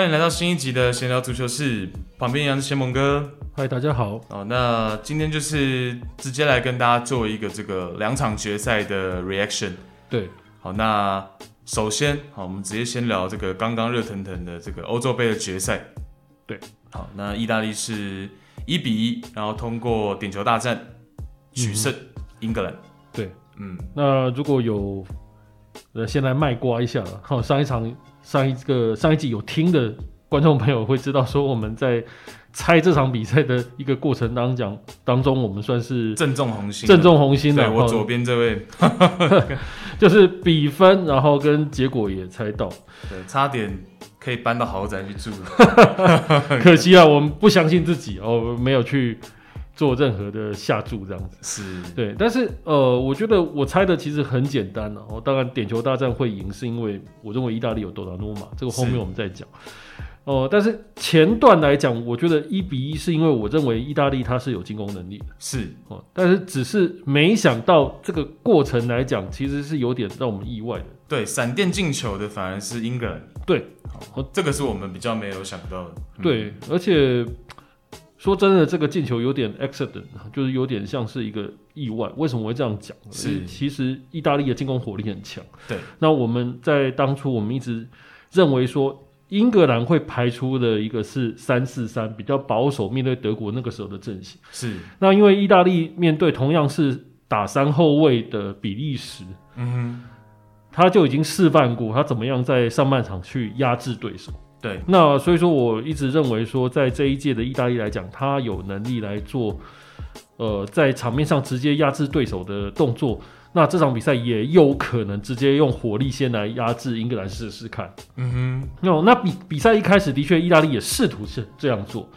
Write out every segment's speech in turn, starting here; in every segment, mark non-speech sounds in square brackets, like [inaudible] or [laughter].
欢迎来到新一集的闲聊足球室，旁边一样是先蒙哥。嗨，大家好。哦，那今天就是直接来跟大家做一个这个两场决赛的 reaction。对，好，那首先，好，我们直接先聊这个刚刚热腾腾的这个欧洲杯的决赛。对，好，那意大利是一比一，然后通过点球大战取胜英格兰。对，嗯，那如果有。呃，先来卖瓜一下了。好，上一场、上一个、上一集有听的观众朋友会知道，说我们在猜这场比赛的一个过程当中，当中我们算是正中红心，正中红心的。对，我左边这位，[laughs] 就是比分，然后跟结果也猜到，对，差点可以搬到豪宅去住。[laughs] 可惜啊，我们不相信自己哦，没有去。做任何的下注这样子是对，但是呃，我觉得我猜的其实很简单了。哦，当然点球大战会赢，是因为我认为意大利有多达诺马，这个后面我们再讲。哦、呃，但是前段来讲，我觉得一比一是因为我认为意大利它是有进攻能力的，是哦、呃，但是只是没想到这个过程来讲，其实是有点让我们意外的。对，闪电进球的反而是英格兰。对，好，这个是我们比较没有想到的。嗯、对，而且。说真的，这个进球有点 accident，就是有点像是一个意外。为什么我会这样讲？是，其实意大利的进攻火力很强。对，那我们在当初我们一直认为说，英格兰会排出的一个是三四三，比较保守，面对德国那个时候的阵型。是，那因为意大利面对同样是打三后卫的比利时，嗯哼，他就已经示范过他怎么样在上半场去压制对手。对，那所以说我一直认为说，在这一届的意大利来讲，他有能力来做，呃，在场面上直接压制对手的动作。那这场比赛也有可能直接用火力先来压制英格兰试试看。嗯哼，那那比比赛一开始的确，意大利也试图是这样做。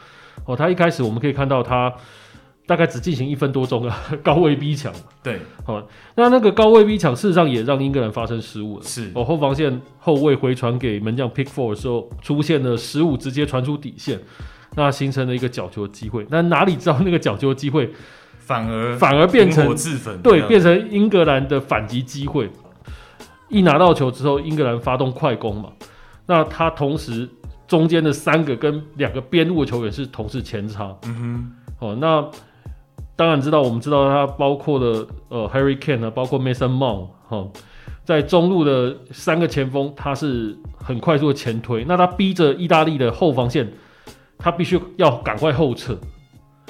哦，他一开始我们可以看到他。大概只进行一分多钟啊，[laughs] 高位逼抢。对，好，那那个高位逼抢，事实上也让英格兰发生失误了。是，哦，后防线后卫回传给门将 Pickford 的时候，出现了失误，直接传出底线，那形成了一个角球机会。那哪里知道那个角球机会反而反而变成自焚，对，变成英格兰的反击机会。一拿到球之后，英格兰发动快攻嘛，那他同时中间的三个跟两个边路的球员是同时前插。嗯哼，哦，那。当然知道，我们知道他包括了呃 Harry Kane 呢，包括 Mason Mount 哈，在中路的三个前锋，他是很快速的前推，那他逼着意大利的后防线，他必须要赶快后撤。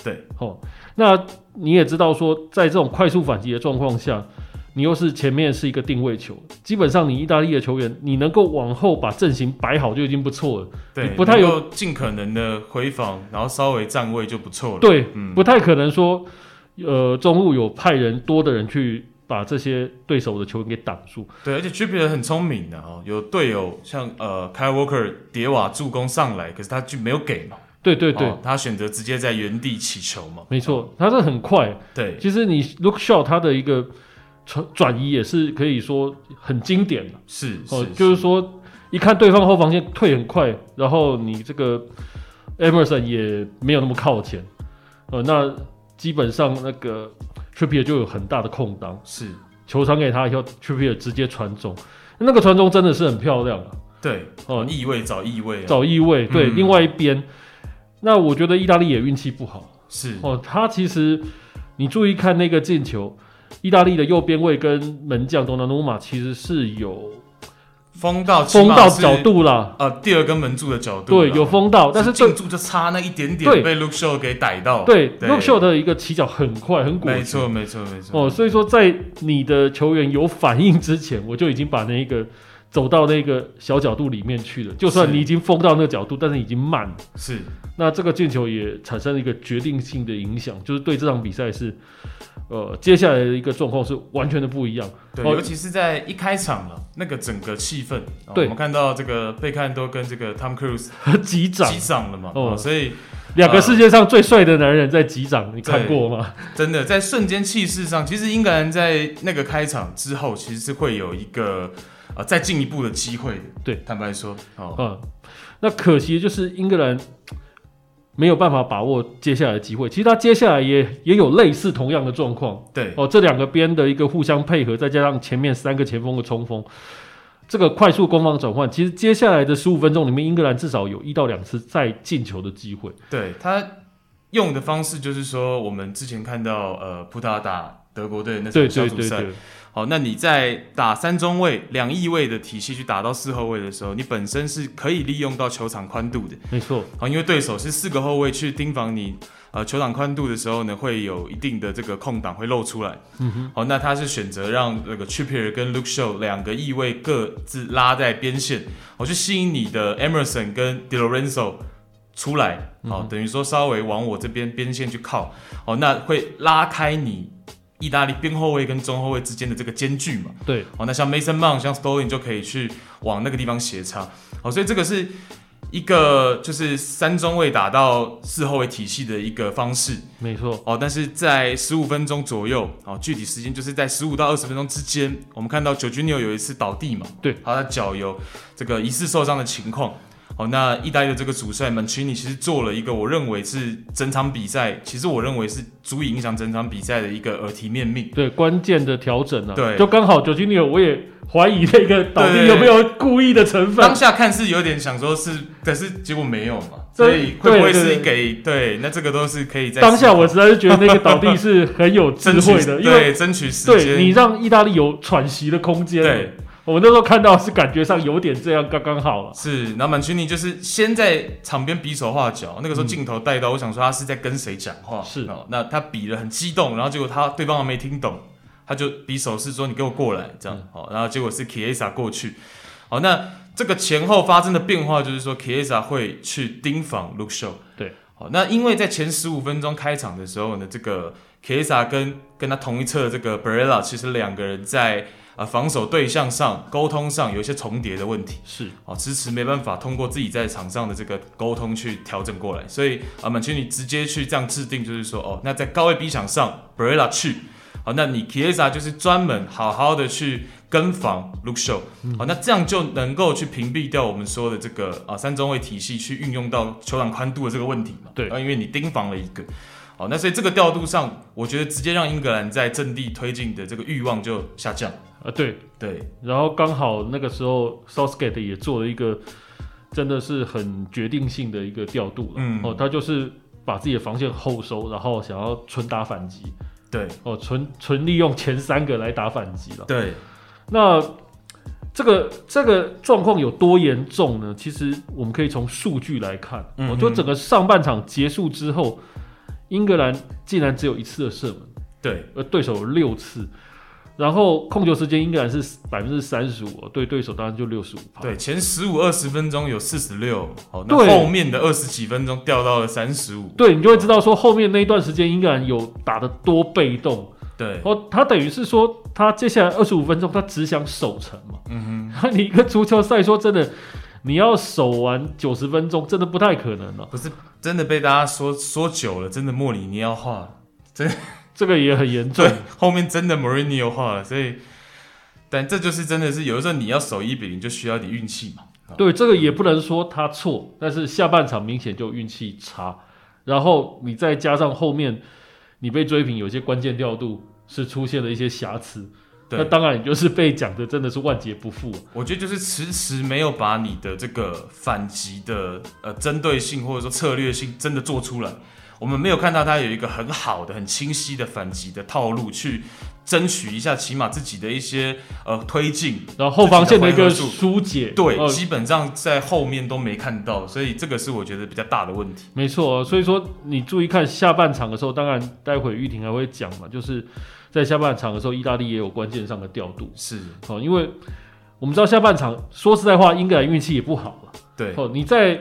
对，哦，那你也知道说，在这种快速反击的状况下。你又是前面是一个定位球，基本上你意大利的球员，你能够往后把阵型摆好就已经不错了。对，不太有尽可能的回防，然后稍微站位就不错了。对，嗯，不太可能说，呃，中路有派人多的人去把这些对手的球员给挡住。对，而且 Trippier 很聪明的哦，有队友像呃 Kyle Walker 叠瓦助攻上来，可是他就没有给嘛。对对对，哦，他选择直接在原地起球嘛。没错，他是很快。对，其实你 Luke Shaw 他的一个。转转移也是可以说很经典的，是哦，是就是。说一看对方后防线退很快，然后你这个 Emerson 也没有那么靠前，呃，那基本上那个 Trippier 就有很大的空档，是。球传给他以后，Trippier 直接传中，那个传中真的是很漂亮啊，对哦，翼位找翼位，找翼位，对，嗯、另外一边，那我觉得意大利也运气不好，是。哦，他其实你注意看那个进球。意大利的右边卫跟门将东纳努马其实是有封到封到角度了，呃，第二根门柱的角度，对，有封到，但是进柱就差那一点点，被 Luke Shaw 给逮到，对，Luke Shaw 的一个起脚很快，很果决，没错，没错，没错。哦，所以说在你的球员有反应之前，我就已经把那一个走到那个小角度里面去了。就算你已经封到那个角度，但是已经慢了，是。那这个进球也产生了一个决定性的影响，就是对这场比赛是。呃，接下来的一个状况是完全的不一样，对，尤其是在一开场了，那个整个气氛，对，我们看到这个贝克汉都跟这个 Tom Cruise [laughs] 击掌击掌了嘛，哦，所以两个世界上最帅的男人在击掌，你看过吗？真的，在瞬间气势上，其实英格兰在那个开场之后，其实是会有一个呃再进一步的机会的，对，坦白说，哦，嗯，那可惜就是英格兰。没有办法把握接下来的机会，其实他接下来也也有类似同样的状况。对，哦，这两个边的一个互相配合，再加上前面三个前锋的冲锋，这个快速攻防转换，其实接下来的十五分钟里面，英格兰至少有一到两次再进球的机会。对，他用的方式就是说，我们之前看到呃葡萄牙打德国队那场小组赛。好，那你在打三中卫两翼位的体系去打到四后卫的时候，你本身是可以利用到球场宽度的。没错。好，因为对手是四个后卫去盯防你，呃，球场宽度的时候呢，会有一定的这个空档会露出来。嗯哼。好，那他是选择让那个 Trippier 跟 Luke Shaw 两个翼位各自拉在边线，我去吸引你的 Emerson 跟 Di Lorenzo 出来。好，等于说稍微往我这边边线去靠。哦，那会拉开你。意大利边后卫跟中后卫之间的这个间距嘛，对，哦，那像 Mason Mount、像 Sterling 就可以去往那个地方斜插，好，所以这个是一个就是三中卫打到四后卫体系的一个方式，没错，哦，但是在十五分钟左右，哦，具体时间就是在十五到二十分钟之间，我们看到 Jorginho 有一次倒地嘛，对，他的脚有这个疑似受伤的情况。哦，那意大利的这个主帅曼奇尼其实做了一个我认为是整场比赛，其实我认为是足以影响整场比赛的一个耳提面命，对关键的调整啊，对，就刚好久基尼奥我也怀疑那个倒地有没有故意的成分，当下看是有点想说是，可是结果没有嘛，所以会不会是给对，那这个都是可以在当下我实在是觉得那个倒地是很有智慧的，[laughs] 因为争取时间，对你让意大利有喘息的空间，对。我那时候看到是感觉上有点这样刚刚好了，是。然后曼奇尼就是先在场边比手画脚，那个时候镜头带到，我想说他是在跟谁讲话，是哦。那他比了很激动，然后结果他对方还没听懂，他就比手势说你给我过来这样，好，然后结果是 Chiesa 过去，好，那这个前后发生的变化就是说 Chiesa 会去盯防 Luke Show 对，好，那因为在前十五分钟开场的时候呢，这个 Chiesa 跟跟他同一侧的这个 Barella 其实两个人在。啊，防守对象上、沟通上有一些重叠的问题，是。啊，迟迟没办法通过自己在场上的这个沟通去调整过来，所以啊，曼奇你直接去这样制定，就是说，哦，那在高位逼抢上，Barella 去，好，那你 Chiesa 就是专门好好的去跟防 Look Show，好，那这样就能够去屏蔽掉我们说的这个啊三中卫体系去运用到球场宽度的这个问题嘛，对，啊，因为你盯防了一个。好，那所以这个调度上，我觉得直接让英格兰在阵地推进的这个欲望就下降啊。对对，然后刚好那个时候，Southgate 也做了一个真的是很决定性的一个调度了。嗯，哦，他就是把自己的防线后收，然后想要纯打反击。对，哦，纯纯利用前三个来打反击了。对，那这个这个状况有多严重呢？其实我们可以从数据来看，嗯，我觉得整个上半场结束之后。英格兰竟然只有一次的射门，对，而对手有六次，然后控球时间英格兰是百分之三十五，对对手当然就六十五。对，前十五二十分钟有四十六，好，那后面的二十几分钟掉到了三十五。对，你就会知道说后面那一段时间英格兰有打得多被动。对，哦，他等于是说他接下来二十五分钟他只想守城嘛。嗯哼，[laughs] 你一个足球赛说真的。你要守完九十分钟，真的不太可能了。不是真的被大家说说久了，真的莫里尼奥化，真这个也很严重。对，后面真的 Mourinho 化了，所以，但这就是真的是有的时候你要守一比零，就需要点运气嘛。对，这个也不能说他错，但是下半场明显就运气差，然后你再加上后面你被追平，有些关键调度是出现了一些瑕疵。那当然，你就是被讲的真的是万劫不复。我觉得就是迟迟没有把你的这个反击的呃针对性或者说策略性真的做出来。我们没有看到他有一个很好的、很清晰的反击的套路去争取一下，起码自己的一些呃推进，然后后防线的一个疏解。对，基本上在后面都没看到，所以这个是我觉得比较大的问题。没错，所以说你注意看下半场的时候，当然待会玉婷还会讲嘛，就是。在下半场的时候，意大利也有关键上的调度，是哦，因为我们知道下半场说实在话，英格兰运气也不好了。对哦，你在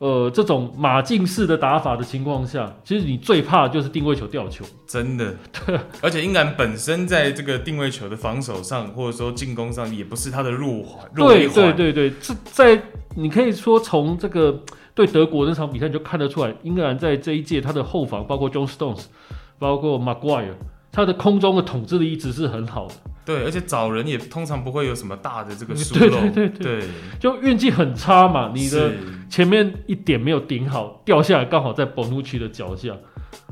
呃这种马竞式的打法的情况下，其实你最怕就是定位球吊球，真的。对，[laughs] 而且英格兰本身在这个定位球的防守上，或者说进攻上，也不是他的弱环。对对对对，这在你可以说从这个对德国那场比赛你就看得出来，英格兰在这一届他的后防，包括 John Stones，包括 Maguire。他的空中的统治力一直是很好的，对，而且找人也通常不会有什么大的这个疏漏，对对对对，对。就运气很差嘛，你的前面一点没有顶好，掉下来刚好在 Bonucci 的脚下，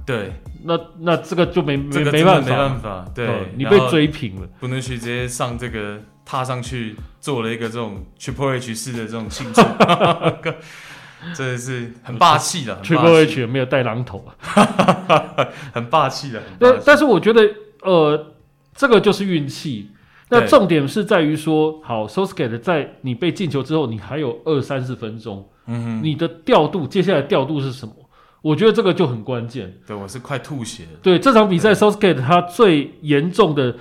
对，那那这个就没没、这个、没办法，没办法，对，你被追平了，Bonucci 直接上这个踏上去做了一个这种 Triple H 式的这种庆祝，[laughs] 真的是很霸气的。Triple H 有没有带榔头啊？[laughs] 很霸气的。但但是我觉得，呃，这个就是运气。那重点是在于说，好，Southgate 在你被进球之后，你还有二三十分钟，嗯哼，你的调度，接下来调度是什么？我觉得这个就很关键。对，我是快吐血。对，这场比赛，Southgate 他最严重的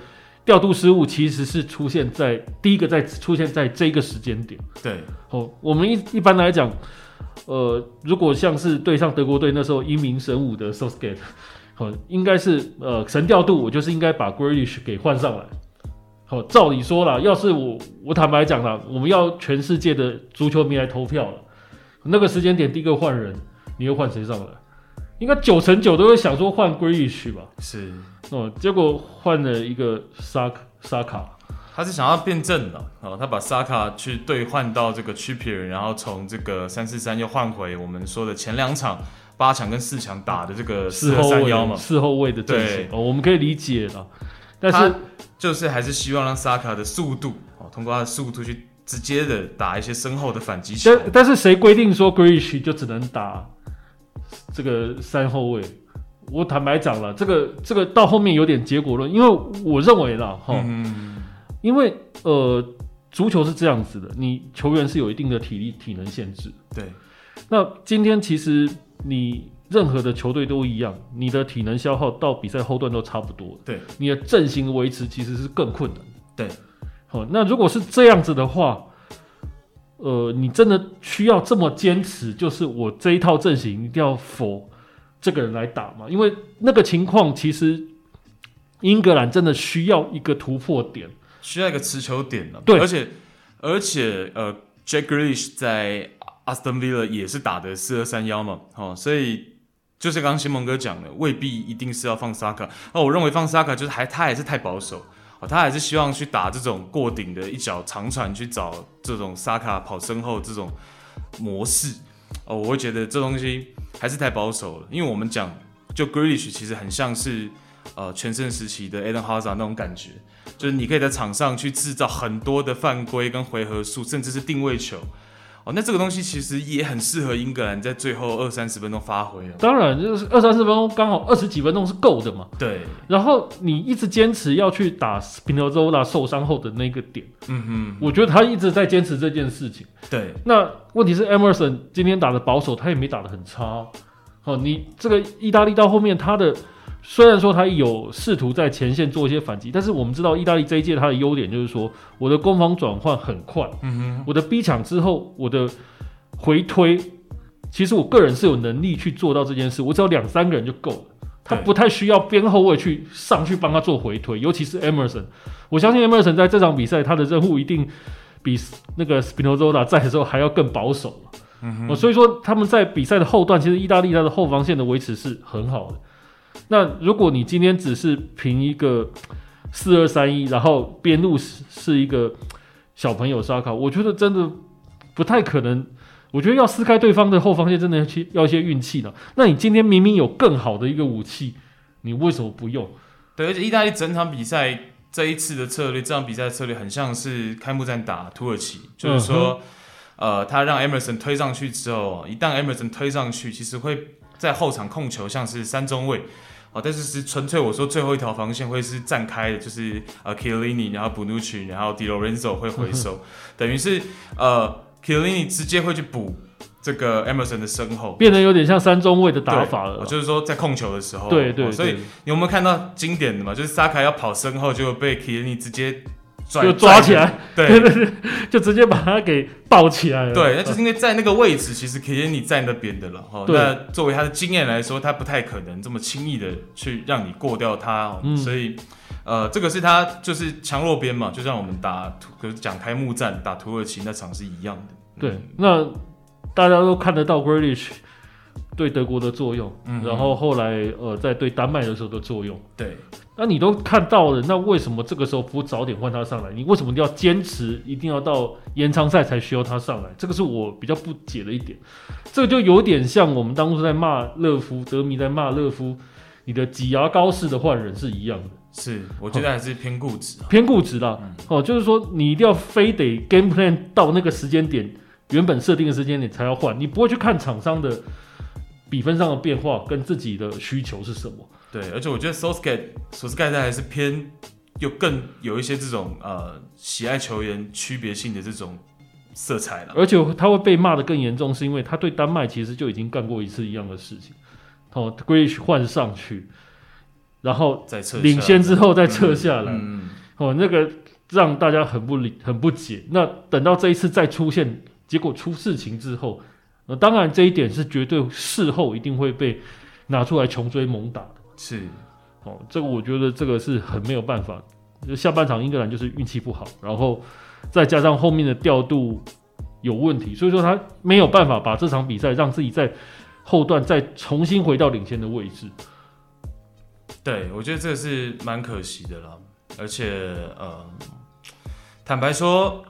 调度失误，其实是出现在第一个，在出现在这个时间点。对，哦，我们一一般来讲，呃，如果像是对上德国队那时候英明神武的 Southgate，哦，应该是呃神调度，我就是应该把 Grealish 给换上来。好，照理说啦，要是我，我坦白讲啦，我们要全世界的足球迷来投票了，那个时间点第一个换人，你又换谁上来？应该九成九都会想说换 Grealish 吧？是哦，结果换了一个萨萨卡，他是想要变阵的哦，他把萨卡去兑换到这个 c h i p i e r 然后从这个三四三又换回我们说的前两场八强跟四强打的这个四二三幺嘛，四后卫的阵型哦，我们可以理解了。但是就是还是希望让萨卡的速度哦，通过他的速度去直接的打一些身后的反击球。但但是谁规定说 Grealish 就只能打这个三后卫？我坦白讲了，这个这个到后面有点结果论，因为我认为啦哈，嗯、因为呃足球是这样子的，你球员是有一定的体力体能限制。对，那今天其实你。任何的球队都一样，你的体能消耗到比赛后段都差不多。对，你的阵型维持其实是更困难。对，好，那如果是这样子的话，呃，你真的需要这么坚持，就是我这一套阵型一定要 for 这个人来打吗？因为那个情况其实英格兰真的需要一个突破点，需要一个持球点了。对，而且而且呃，Jack Grealish 在 Aston Villa 也是打的四二三幺嘛，哦，所以。就是刚刚新蒙哥讲的，未必一定是要放萨卡。那我认为放萨卡就是还他还是太保守，哦他还是希望去打这种过顶的一脚长传，去找这种萨卡跑身后这种模式。哦，我会觉得这东西还是太保守了，因为我们讲就 Grealish 其实很像是呃全盛时期的 Eden Hazard 那种感觉，就是你可以在场上去制造很多的犯规跟回合数，甚至是定位球。哦，那这个东西其实也很适合英格兰在最后二三十分钟发挥啊。当然，就是二三十分钟刚好二十几分钟是够的嘛。对。然后你一直坚持要去打 Spinazzola 受伤后的那个点。嗯哼。我觉得他一直在坚持这件事情。对。那问题是 Emerson 今天打的保守，他也没打得很差。哦，你这个意大利到后面他的。虽然说他有试图在前线做一些反击，但是我们知道意大利这一届他的优点就是说，我的攻防转换很快，嗯哼，我的逼抢之后，我的回推，其实我个人是有能力去做到这件事，我只要两三个人就够了，他不太需要边后卫去上去帮他做回推，尤其是 Emerson，我相信 Emerson 在这场比赛他的任务一定比那个 Spinozzola 在的时候还要更保守，嗯哼，所以说他们在比赛的后段，其实意大利他的后防线的维持是很好的。那如果你今天只是凭一个四二三一，然后边路是是一个小朋友沙卡，我觉得真的不太可能。我觉得要撕开对方的后防线，真的要去要一些运气的。那你今天明明有更好的一个武器，你为什么不用？对，而且意大利整场比赛这一次的策略，这场比赛的策略很像是开幕战打土耳其，就是说，嗯、呃，他让 Emerson 推上去之后，一旦 Emerson 推上去，其实会在后场控球，像是三中卫。哦，但是是纯粹我说最后一条防线会是站开的，就是呃 Chiellini 然后 Bonucci，然后 Di Lorenzo 会回收，[laughs] 嗯、等于是呃 Chiellini 直接会去补这个 Emerson 的身后，变得有点像三中卫的打法了。就是说在控球的时候，对对，所以你有没有看到经典的嘛？就是萨卡要跑身后就被 Chiellini 直接。就抓起来，对对 [laughs] 对，就直接把他给抱起来了。对，那就是因为在那个位置，其实 Chiellini 在那边的了哈。那作为他的经验来说，他不太可能这么轻易的去让你过掉他。嗯、所以，呃，这个是他就是强弱边嘛，就像我们打土，就是讲开幕战打土耳其那场是一样的。对，嗯、那大家都看得到 Grealish 对德国的作用，嗯、然后后来呃在对丹麦的时候的作用。对。那你都看到了，那为什么这个时候不早点换他上来？你为什么要坚持一定要到延长赛才需要他上来？这个是我比较不解的一点。这个就有点像我们当初在骂勒夫，德迷在骂勒夫，你的挤牙膏式的换人是一样的。是，我觉得还是偏固执、啊，偏固执啦。嗯、哦，就是说你一定要非得 game plan 到那个时间点，原本设定的时间点才要换，你不会去看厂商的比分上的变化跟自己的需求是什么。对，而且我觉得 Southgate 索斯盖特还是偏，又更有一些这种呃喜爱球员区别性的这种色彩了。而且他会被骂的更严重，是因为他对丹麦其实就已经干过一次一样的事情。哦，Grealish 换上去，然后领先之后再撤下来，嗯、哦，那个让大家很不理、很不解。那等到这一次再出现，结果出事情之后，呃，当然这一点是绝对事后一定会被拿出来穷追猛打的。是，哦，这个我觉得这个是很没有办法。就下半场英格兰就是运气不好，然后再加上后面的调度有问题，所以说他没有办法把这场比赛让自己在。后段再重新回到领先的位置，对，我觉得这个是蛮可惜的啦。而且，呃，坦白说，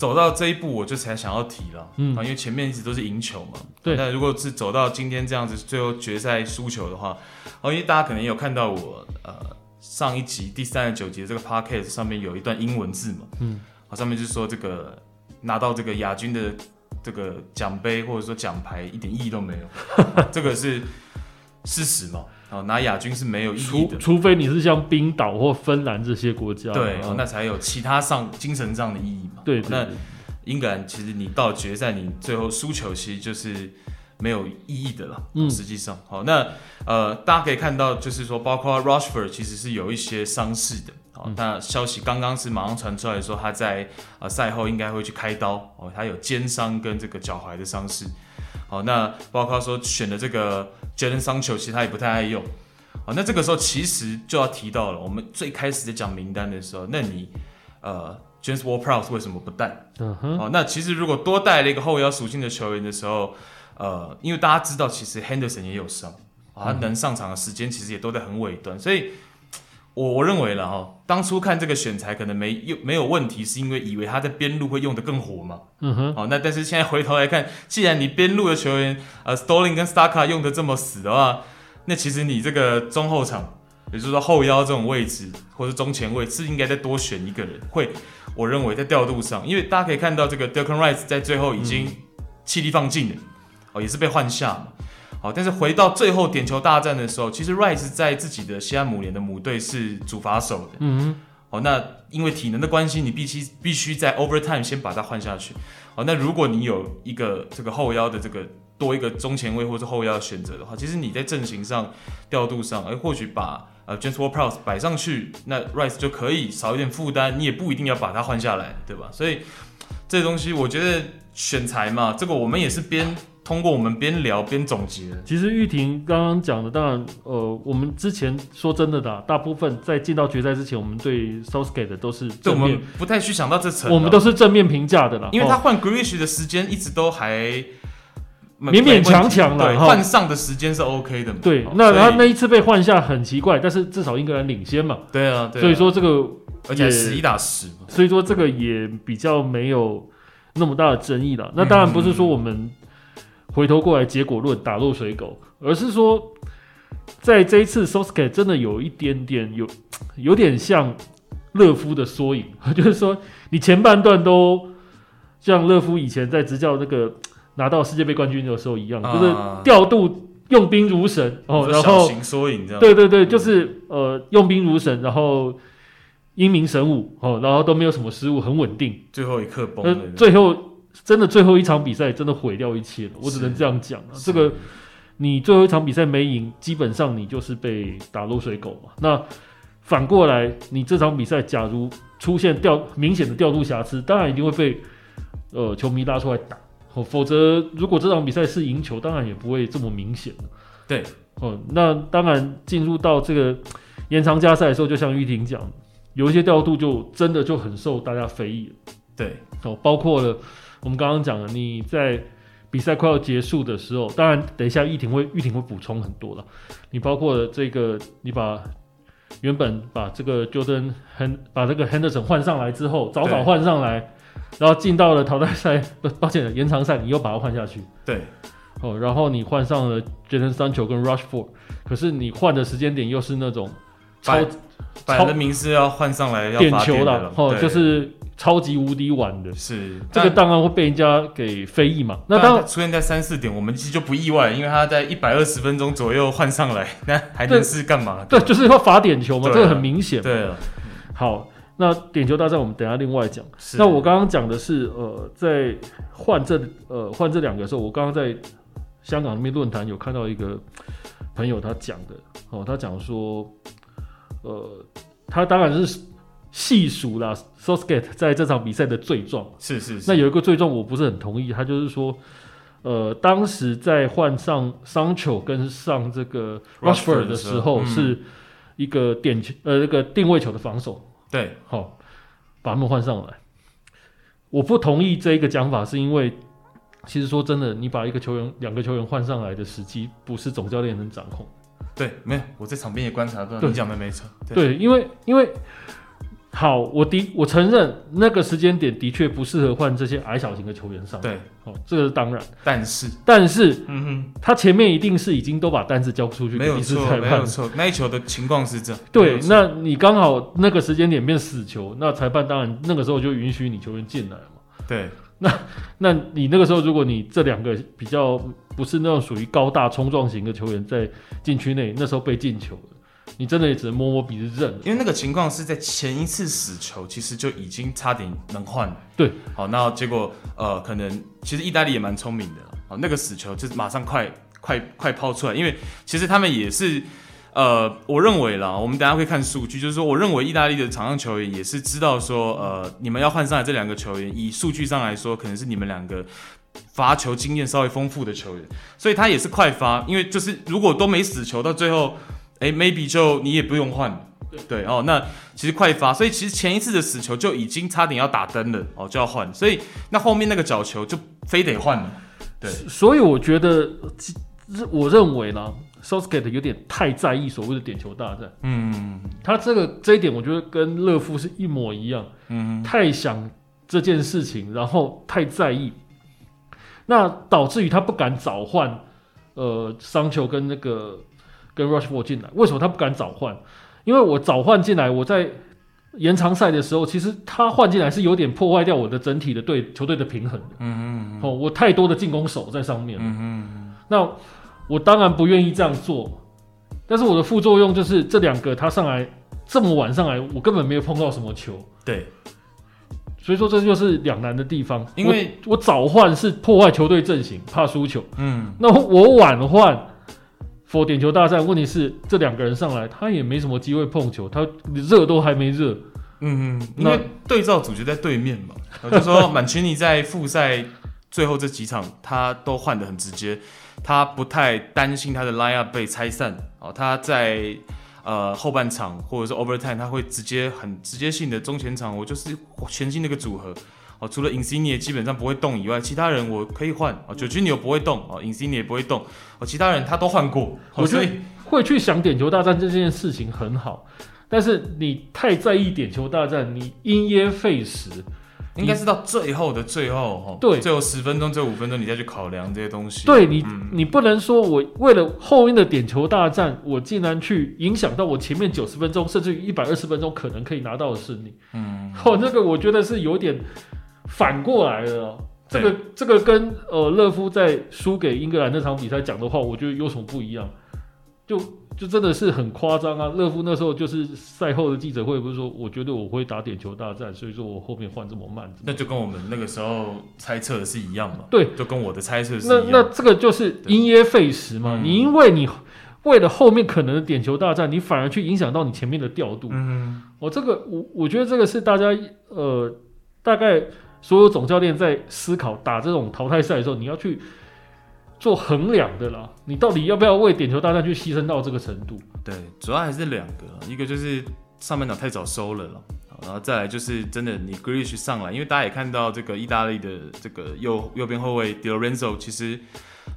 走到这一步，我就才想要提了，嗯，因为前面一直都是赢球嘛。对。那如果是走到今天这样子，最后决赛输球的话，哦，因为大家可能有看到我，呃，上一集第三十九集这个 podcast 上面有一段英文字嘛，嗯，好，上面就是说这个拿到这个亚军的。这个奖杯或者说奖牌一点意义都没有，这个是事实嘛？哦，拿亚军是没有意义的，除，除非你是像冰岛或芬兰这些国家，对，哦，那才有其他上精神上的意义嘛。对，那英格兰其实你到决赛，你最后输球其实就是没有意义的了。嗯，实际上，好，那呃，大家可以看到，就是说，包括 Rushford 其实是有一些伤势的。那消息刚刚是马上传出来说，他在呃赛后应该会去开刀哦，他有肩伤跟这个脚踝的伤势。好，那包括说选的这个 Jadon Sancho，其实他也不太爱用。好，那这个时候其实就要提到了，我们最开始在讲名单的时候，那你呃 James Ward-Prowse 为什么不带？嗯哼。好，那其实如果多带了一个后腰属性的球员的时候，呃，因为大家知道其实 Henderson 也有伤，他能上场的时间其实也都在很尾端，所以。我我认为了哈，当初看这个选材可能没有没有问题，是因为以为他在边路会用的更火嘛。嗯哼。好，那但是现在回头来看，既然你边路的球员呃 Stolling 跟 Staka 用的这么死的话，那其实你这个中后场，也就是说后腰这种位置或者中前位，是应该再多选一个人。会，我认为在调度上，因为大家可以看到这个 Declan Rice 在最后已经气力放尽了，哦、嗯，也是被换下嘛。好，但是回到最后点球大战的时候，其实 Rice 在自己的西汉姆联的母队是主罚手的。嗯哼。好，那因为体能的关系，你必须必须在 overtime 先把他换下去。好，那如果你有一个这个后腰的这个多一个中前卫或者后腰的选择的话，其实你在阵型上调度上，而或许把呃 James Ward-Prowse 摆上去，那 Rice 就可以少一点负担，你也不一定要把他换下来，对吧？所以这东西我觉得选材嘛，这个我们也是边。通过我们边聊边总结，其实玉婷刚刚讲的，当然，呃，我们之前说真的的，大部分在进到决赛之前，我们对 Southgate 的都是正面，我们不太去想到这层，我们都是正面评价的啦，因为他换 Grealish 的时间一直都还勉勉强强了，换上的时间是 OK 的嘛，对，那他那一次被换下很奇怪，但是至少英格兰领先嘛，对啊，所以说这个而且十一打十，所以说这个也比较没有那么大的争议了。那当然不是说我们。回头过来，结果论打落水狗，而是说，在这一次 Southgate 真的有一点点有，[tsk] 有点像勒夫的缩影，[laughs] 就是说，你前半段都像勒夫以前在执教那个 [tsk] 拿到世界杯冠军的时候一样，啊、就是调度用兵如神哦，然后缩影这样，对对对，就是呃用兵如神，然后英明神武哦，然后都没有什么失误，很稳定，最后一刻崩了，最后。真的最后一场比赛真的毁掉一切了，我只能这样讲了。这个你最后一场比赛没赢，基本上你就是被打落水狗嘛。那反过来，你这场比赛假如出现调明显的调度瑕疵，当然一定会被呃球迷拉出来打。哦否则如果这场比赛是赢球，当然也不会这么明显。对，哦，那当然进入到这个延长加赛的时候，就像玉婷讲，有一些调度就真的就很受大家非议了。对，哦，包括了。我们刚刚讲了，你在比赛快要结束的时候，当然等一下玉婷会玉婷会补充很多了。你包括了这个，你把原本把这个 Jordan 把这个 Henderson 换上来之后，早早换上来，然后进到了淘汰赛，不，抱歉，延长赛，你又把它换下去。对，哦，然后你换上了 Jadon Sancho 跟 Rushford，可是你换的时间点又是那种超本来的名是要换上来要点球的，哦，对就是超级无敌晚的，是这个当然会被人家给非议嘛。那当然出现在三四点，我们其实就不意外，因为他在一百二十分钟左右换上来，[laughs] 那还能是干嘛？对，对，就是要罚点球嘛，这个很明显。对了，好，那点球大战我们等一下另外讲。那我刚刚讲的是，呃，在换这呃换这两个的时候，我刚刚在香港那边论坛有看到一个朋友他讲的，哦，他讲说，呃，他当然是。细数了 Southgate 在这场比赛的罪状，是是是。那有一个罪状我不是很同意，他就是说，呃，当时在换上桑丘跟上这个 Rushford 的时候，是一个点球，呃，那个定位球的防守。对，好，把他们换上来。我不同意这一个讲法，是因为其实说真的，你把一个球员、两个球员换上来的时机，不是总教练能掌控。对，没有，我在场边也观察到，你讲的没错。对，因为因为。好，我的我承认那个时间点的确不适合换这些矮小型的球员上。对，哦，这个是当然。但是，但是，嗯哼，他前面一定是已经都把单子交出去，没有错，没有错。那一球的情况是这样。对，那你刚好那个时间点变死球，那裁判当然那个时候就允许你球员进来嘛。对，那那你那个时候，如果你这两个比较不是那种属于高大冲撞型的球员在禁区内，那时候被进球了。你真的也只能摸摸鼻子认，因为那个情况是在前一次死球，其实就已经差点能换了。对，好，那结果呃，可能其实意大利也蛮聪明的，好，那个死球就是马上快快快抛出来，因为其实他们也是呃，我认为啦，我们等下会看数据，就是说，我认为意大利的场上球员也是知道说，呃，你们要换上来这两个球员，以数据上来说，可能是你们两个罚球经验稍微丰富的球员，所以他也是快发，因为就是如果都没死球，到最后。哎、欸、，maybe 就你也不用换，对对哦，那其实快发，所以其实前一次的死球就已经差点要打灯了哦，就要换，所以那后面那个角球就非得换了，对，所以我觉得，我认为呢，Southgate 有点太在意所谓的点球大战，嗯，他这个这一点我觉得跟勒夫是一模一样，嗯，太想这件事情，然后太在意，那导致于他不敢早换，呃，桑球跟那个。跟 Rushford 进来，为什么他不敢早换？因为我早换进来，我在延长赛的时候，其实他换进来是有点破坏掉我的整体的队球队的平衡的。嗯嗯嗯。哦，我太多的进攻手在上面。嗯嗯。那我当然不愿意这样做，但是我的副作用就是这两个他上来这么晚上来，我根本没有碰到什么球。对。所以说这就是两难的地方，因为我，我早换是破坏球队阵型，怕输球。嗯。那我晚换。For 点球大战，问题是这两个人上来，他也没什么机会碰球，他热都还没热。嗯嗯，因为对照组就在对面嘛。[laughs] 就说满奇尼在复赛最后这几场，他都换的很直接，他不太担心他的 line up 被拆散。哦，他在呃后半场或者是 overtime，他会直接很直接性的中前场，我就是全新的一个组合。哦，除了 Insigne 基本上不会动以外，其他人我可以换。哦，Jorginho 不会动，哦，Insigne 也不会动。哦，其他人他都换过。我觉得会去想点球大战这件事情很好，但是你太在意点球大战，你因噎废食。应该是到最后的最后，哈，对，最后十分钟、最后五分钟，你再去考量这些东西。对你，嗯、你不能说我为了后面的点球大战，我竟然去影响到我前面九十分钟，甚至于一百二十分钟可能可以拿到的胜利。嗯，哦，那个我觉得是有点。反过来了，喔，这个这个跟呃勒夫在输给英格兰那场比赛讲的话，我觉得有什么不一样？就就真的是很夸张啊！勒夫那时候就是赛后的记者会，不是说我觉得我会打点球大战，所以说我后面换这么慢，那就跟我们那个时候猜测的是一样嘛？对，就跟我的猜测是一样。那那这个就是因噎废食嘛？你因为你为了后面可能的点球大战，你反而去影响到你前面的调度。嗯，我这个我我觉得这个是大家呃大概。所有总教练在思考打这种淘汰赛的时候，你要去做衡量的啦。你到底要不要为点球大战去牺牲到这个程度？对，主要还是两个，一个就是上半场太早收了了，然后再来就是真的你 Grealish 上来，因为大家也看到这个意大利的这个右右边后卫 Di Lorenzo 其实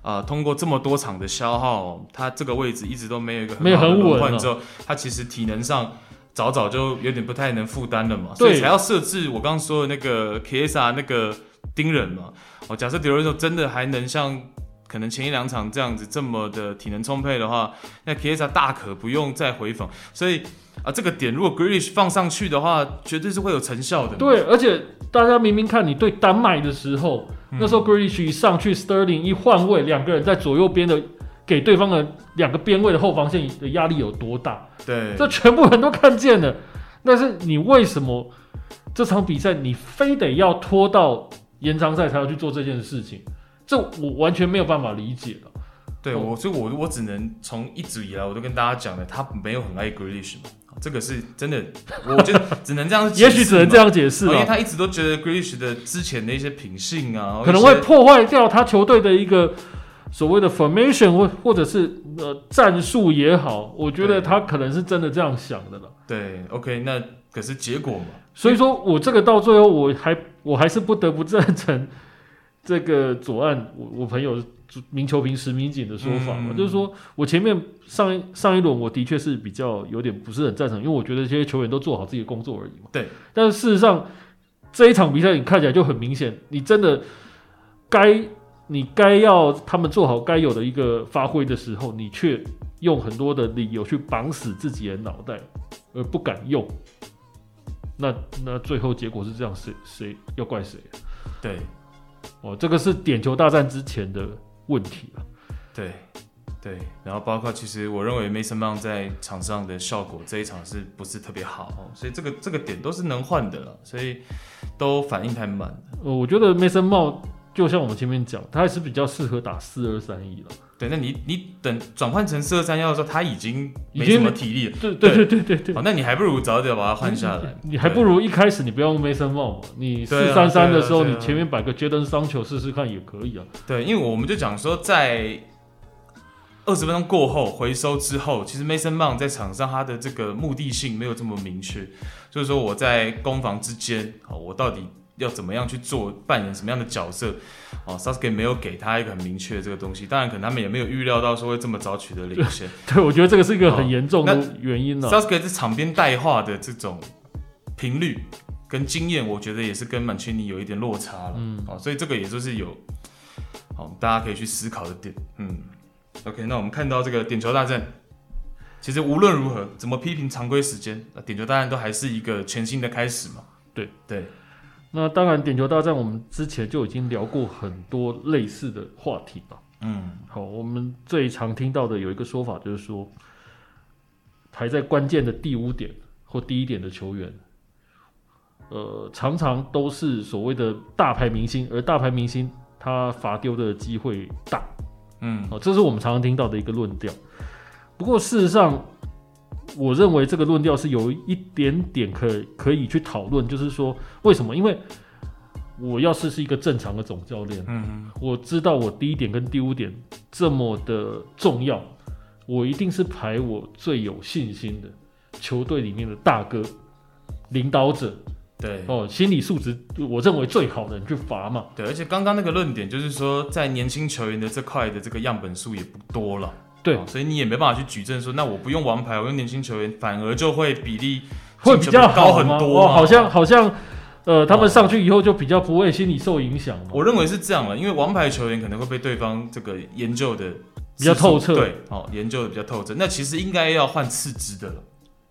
啊、呃，通过这么多场的消耗，他这个位置一直都没有一个很好的轮换之后，他其实体能上。早早就有点不太能负担了嘛，所以才要设置我刚刚说的那个 Chiesa 那个盯人嘛。哦，假设 Di Lorenzo 真的还能像可能前一两场这样子这么的体能充沛的话，那 Chiesa 大可不用再回防。所以啊，这个点如果 Grealish 放上去的话，绝对是会有成效的。对，而且大家明明看你对丹麦的时候，嗯、那时候 Grealish 一上去，Sterling 一换位，两个人在左右边的。给对方的两个边位的后防线的压力有多大？对，这全部人都看见了。但是你为什么这场比赛你非得要拖到延长赛才要去做这件事情？这我完全没有办法理解了。对我，所以我我只能从一直以来我都跟大家讲的，他没有很爱 Grealish 嘛，这个是真的，我觉得只能这样，[laughs] 也许只能这样解释，因为他一直都觉得 Grealish 的之前的一些品性啊，可能会破坏掉他球队的一个。所谓的 formation 或或者是呃战术也好，我觉得他可能是真的这样想的了。对，OK，那可是结果嘛。所以说我这个到最后我还我还是不得不赞成 [laughs] 这个左岸我我朋友明球平石明景的说法嘛，嗯、就是说我前面上一上一轮我的确是比较有点不是很赞成，因为我觉得这些球员都做好自己的工作而已嘛。对，但是事实上这一场比赛你看起来就很明显，你真的该。你该要他们做好该有的一个发挥的时候，你却用很多的理由去绑死自己的脑袋，而不敢用。那那最后结果是这样，谁谁要怪谁？对，哦，这个是点球大战之前的问题了。对对，然后包括其实我认为 Mason Mount 在场上的效果这一场是不是特别好？所以这个这个点都是能换的了，所以都反应太慢。呃，我觉得 Mason Mount。就像我们前面讲，他还是比较适合打四二三一了。对，那你你等转换成四二三一的时候，他已经没什么体力了。对对对对对对。好，那你还不如早点把他换下来。[laughs] 你还不如一开始你不要用 Mason Mount 嘛，你四三三的时候，你前面摆个 Jadon Sancho 试试看也可以啊。对，因为我们就讲说，在二十分钟过后回收之后，其实 Mason Mount 在场上他的这个目的性没有这么明确，就是说我在攻防之间，好，我到底。要怎么样去做，扮演什么样的角色？哦，Southgate 没有给他一个很明确的这个东西，当然可能他们也没有预料到说会这么早取得领先。[laughs] 对，我觉得这个是一个很严重的原因了。Southgate 在场边带话的这种频率跟经验，我觉得也是跟曼奇尼有一点落差了。嗯，哦，所以这个也就是有，好，大家可以去思考的点。嗯，OK，那我们看到这个点球大战，其实无论如何怎么批评常规时间，那点球大战都还是一个全新的开始嘛。对对。那当然，点球大战我们之前就已经聊过很多类似的话题了。嗯，好，我们最常听到的有一个说法，就是说排在关键的第五点或第一点的球员，呃，常常都是所谓的大牌明星，而大牌明星他罚丢的机会大。嗯，好，这是我们常常听到的一个论调。不过事实上，我认为这个论调是有一点点可以可以去讨论，就是说为什么？因为我要是是一个正常的总教练，嗯哼，我知道我第一点跟第五点这么的重要，我一定是排我最有信心的球队里面的大哥、领导者，对哦，心理素质我认为最好的人去罚嘛。对，而且刚刚那个论点就是说，在年轻球员的这块的这个样本数也不多了。对，所以你也没办法去举证说，那我不用王牌，我用年轻球员，反而就会比例会比较高很多。好像好像，呃，他们上去以后就比较不会心理受影响。我认为是这样了，因为王牌球员可能会被对方这个研究的比较透彻，对，哦，研究的比较透彻。那其实应该要换次之的了，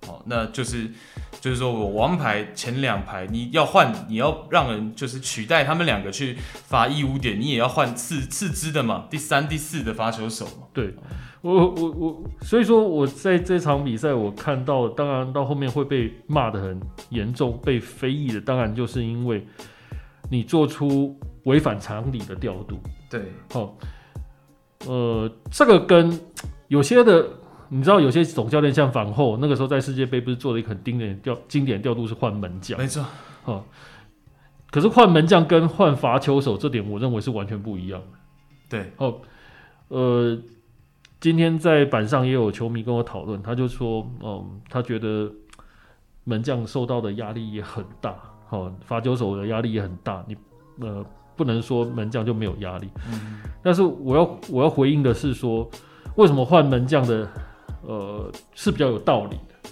哦，那就是就是说我王牌前两排你要换，你要让人就是取代他们两个去罚一五点，你也要换次次之的嘛，第三、第四的罚球手嘛，对。我我我，所以说我在这场比赛我看到，当然到后面会被骂得很严重，被非议的，当然就是因为你做出违反常理的调度。对，好，呃，这个跟有些的，你知道，有些总教练像反后那个时候在世界杯不是做了一个很经典调经典调度是换门将，没错，好，可是换门将跟换罚球手这点，我认为是完全不一样的。对，哦，呃。今天在板上也有球迷跟我讨论，他就说，嗯，他觉得门将受到的压力也很大，哦，罚球手的压力也很大。你呃，不能说门将就没有压力，嗯，但是我要我要回应的是说，为什么换门将的，呃，是比较有道理的，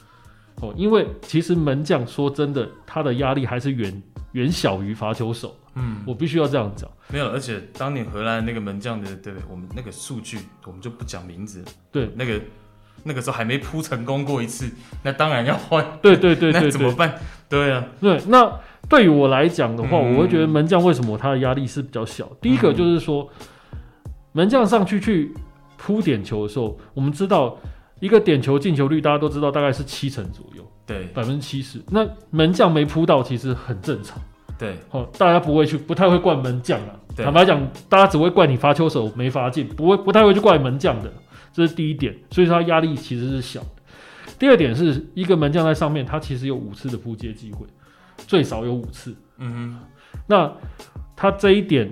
哦，因为其实门将说真的，他的压力还是远远小于罚球手。嗯，我必须要这样讲。没有，而且当年荷兰那个门将的，对？我们那个数据，我们就不讲名字。对，那个那个时候还没扑成功过一次，那当然要换。对对对 [laughs] 那怎么办？对啊，对。那对于我来讲的话，嗯，我会觉得门将为什么他的压力是比较小？第一个就是说，门将上去去扑点球的时候，我们知道一个点球进球率，大家都知道大概是七成左右，对，百分之七十。那门将没扑到，其实很正常。对，哦，大家不会去，不太会怪门将啊。坦白讲，大家只会怪你罚球手没罚进，不会，不太会去怪门将的。这是第一点，所以说他压力其实是小的。第二点是一个门将在上面，他其实有五次的扑接机会，最少有五次。嗯哼，那他这一点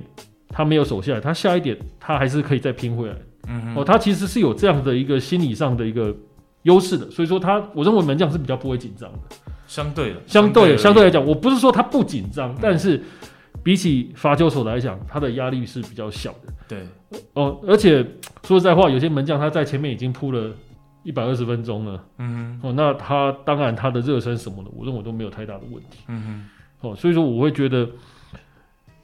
他没有守下来，他下一点他还是可以再拼回来。嗯，哦，他其实是有这样的一个心理上的一个优势的，所以说他，我认为门将是比较不会紧张的。相对的，相对相对来讲，我不是说他不紧张，嗯，但是比起罚球手来讲，他的压力是比较小的。对，哦，而且说实在话，有些门将他在前面已经扑了一百二十分钟了。嗯哼，哦，那他当然他的热身什么的，我认为都没有太大的问题。嗯哼，哦，所以说我会觉得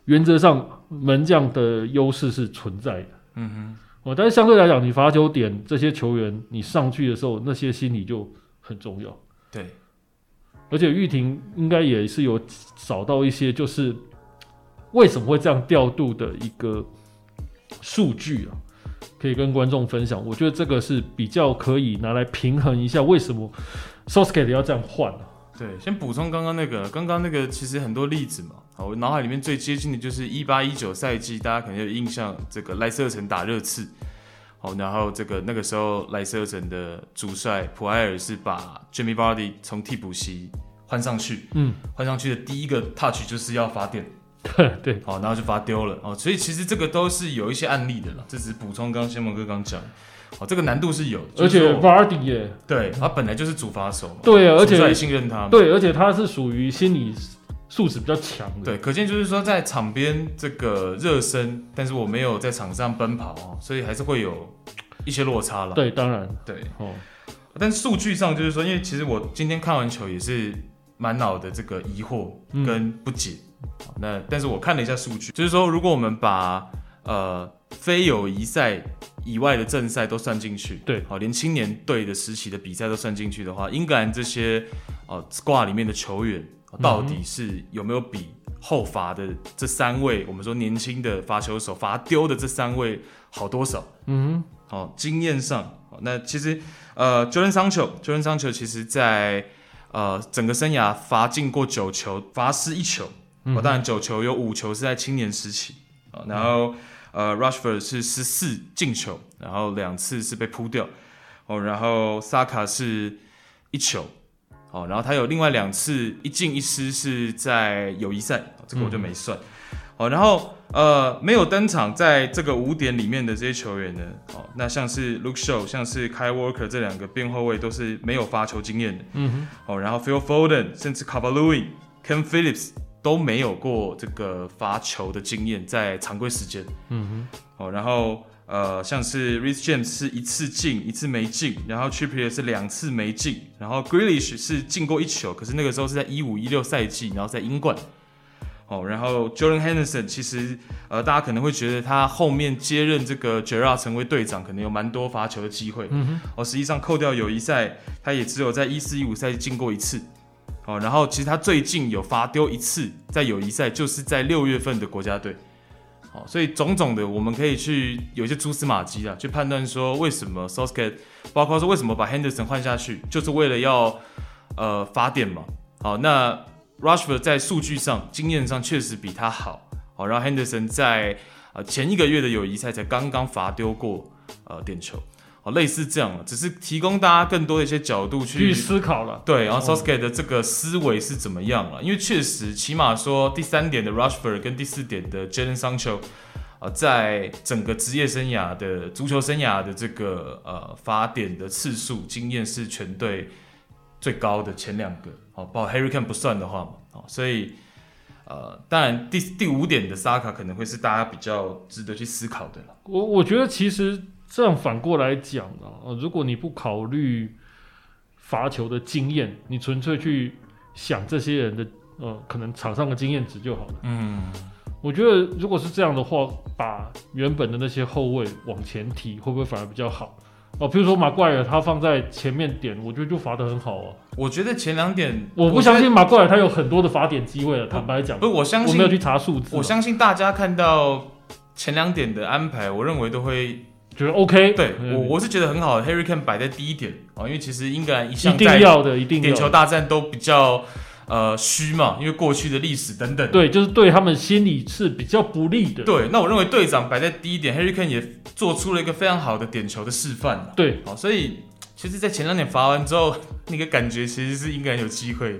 原则上门将的优势是存在的。嗯哼，哦，但是相对来讲，你罚球点这些球员，你上去的时候，那些心理就很重要。对。而且玉婷应该也是有找到一些，就是为什么会这样调度的一个数据啊，可以跟观众分享。我觉得这个是比较可以拿来平衡一下，为什么 Southgate 要这样换啊？对，先补充刚刚那个，刚刚那个其实很多例子嘛。好，我脑海里面最接近的就是一八一九赛季，大家可能有印象，这个莱斯特城打热刺。好，然后这个那个时候莱斯特城的主帅普埃尔是把 Jimmy Vardy 从替补席换上去，嗯，换上去的第一个 touch 就是要罚点，[laughs] 对，好，然后就罚丢了，哦，所以其实这个都是有一些案例的啦，这只是补充刚刚先蒙哥刚讲，好，这个难度是有，而且 Vardy 耶，对，他本来就是主罚手嘛，对啊，而且也信任他，对，而且他是属于心理素质比较强的，对，可见就是说在场边这个热身，但是我没有在场上奔跑哦，所以还是会有一些落差了。对，当然，对，哦，但数据上就是说，因为其实我今天看完球也是满脑的这个疑惑跟不解。嗯、那但是我看了一下数据，就是说如果我们把呃非友谊赛以外的正赛都算进去，对，好，连青年队的时期的比赛都算进去的话，英格兰这些呃 squad 里面的球员。到底是有没有比后罚的这三位，我们说年轻的罚球手罚丢的这三位好多少？嗯哼，好，经验上，那其实呃，Jadon Sancho，Jadon Sancho 其实在呃整个生涯罚进过九球，罚失一球。哦，当然九球有五球是在青年时期啊，然后呃，Rushford 是十四进球，然后两次是被扑掉，哦，然后 Saka 是一球。哦，然后他有另外两次一进一失是在友谊赛，这个我就没算。哦，然后呃没有登场在这个五点里面的这些球员呢，哦，那像是 Luke Shaw，像是 Kyle Walker 这两个边后卫都是没有罚球经验的。嗯哼。哦，然后 Phil Foden 甚至 Calvert-Lewin、Ken Phillips 都没有过这个罚球的经验在常规时间。嗯哼。哦，然后。呃，像是 Reece James 是一次进一次没进，然后 Trippier 是两次没进，然后 Grealish 是进过一球，可是那个时候是在一五一六赛季，然后在英冠。哦，然后 Jordan Henderson 其实呃，大家可能会觉得他后面接任这个 Gerrard 成为队长，可能有蛮多罚球的机会。嗯。哦，实际上扣掉友谊赛，他也只有在一四一五赛季进过一次。哦，然后其实他最近有罚丢一次，在友谊赛就是在六月份的国家队。所以种种的，我们可以去有一些蛛丝马迹啊，去判断说为什么 source gate 包括说为什么把 Henderson 换下去，就是为了要呃罚点嘛。好，那 Rushford 在数据上、经验上确实比他好。好，然后 Henderson 在呃前一个月的友谊赛才刚刚罚丢过呃点球。哦，类似这样了，只是提供大家更多的一些角度去，去思考了。对，然后 Southgate 的这个思维是怎么样了？因为确实，起码说第三点的 Rushford 跟第四点的 j a d e n Sancho，呃，在整个职业生涯的足球生涯的这个呃发点的次数经验是全队最高的前两个。哦，包括 Harry Kane 不算的话嘛。哦，所以呃，当然第第五点的 Saka 可能会是大家比较值得去思考的了。我我觉得其实。这样反过来讲啊，如果你不考虑罚球的经验，你纯粹去想这些人的呃，可能场上的经验值就好了。嗯，我觉得如果是这样的话，把原本的那些后卫往前提，会不会反而比较好？哦，比如说马怪尔他放在前面点，我觉得就罚的很好啊。我觉得前两点，我不相信马怪尔他有很多的罚点机会了。坦白讲，不，我相信我没有去查数字。我相信大家看到前两点的安排，我认为都会觉得 OK。对我，我是觉得很好的。Harry Kane 摆在第一点啊，因为其实英格兰一向在点球大战都比较。呃，虚嘛，因为过去的历史等等，对，就是对他们心理是比较不利的。对，那我认为队长摆在第一点，Harry Kane 也做出了一个非常好的点球的示范。对，好，所以其实，在前两点罚完之后，那个感觉其实是应该有机会。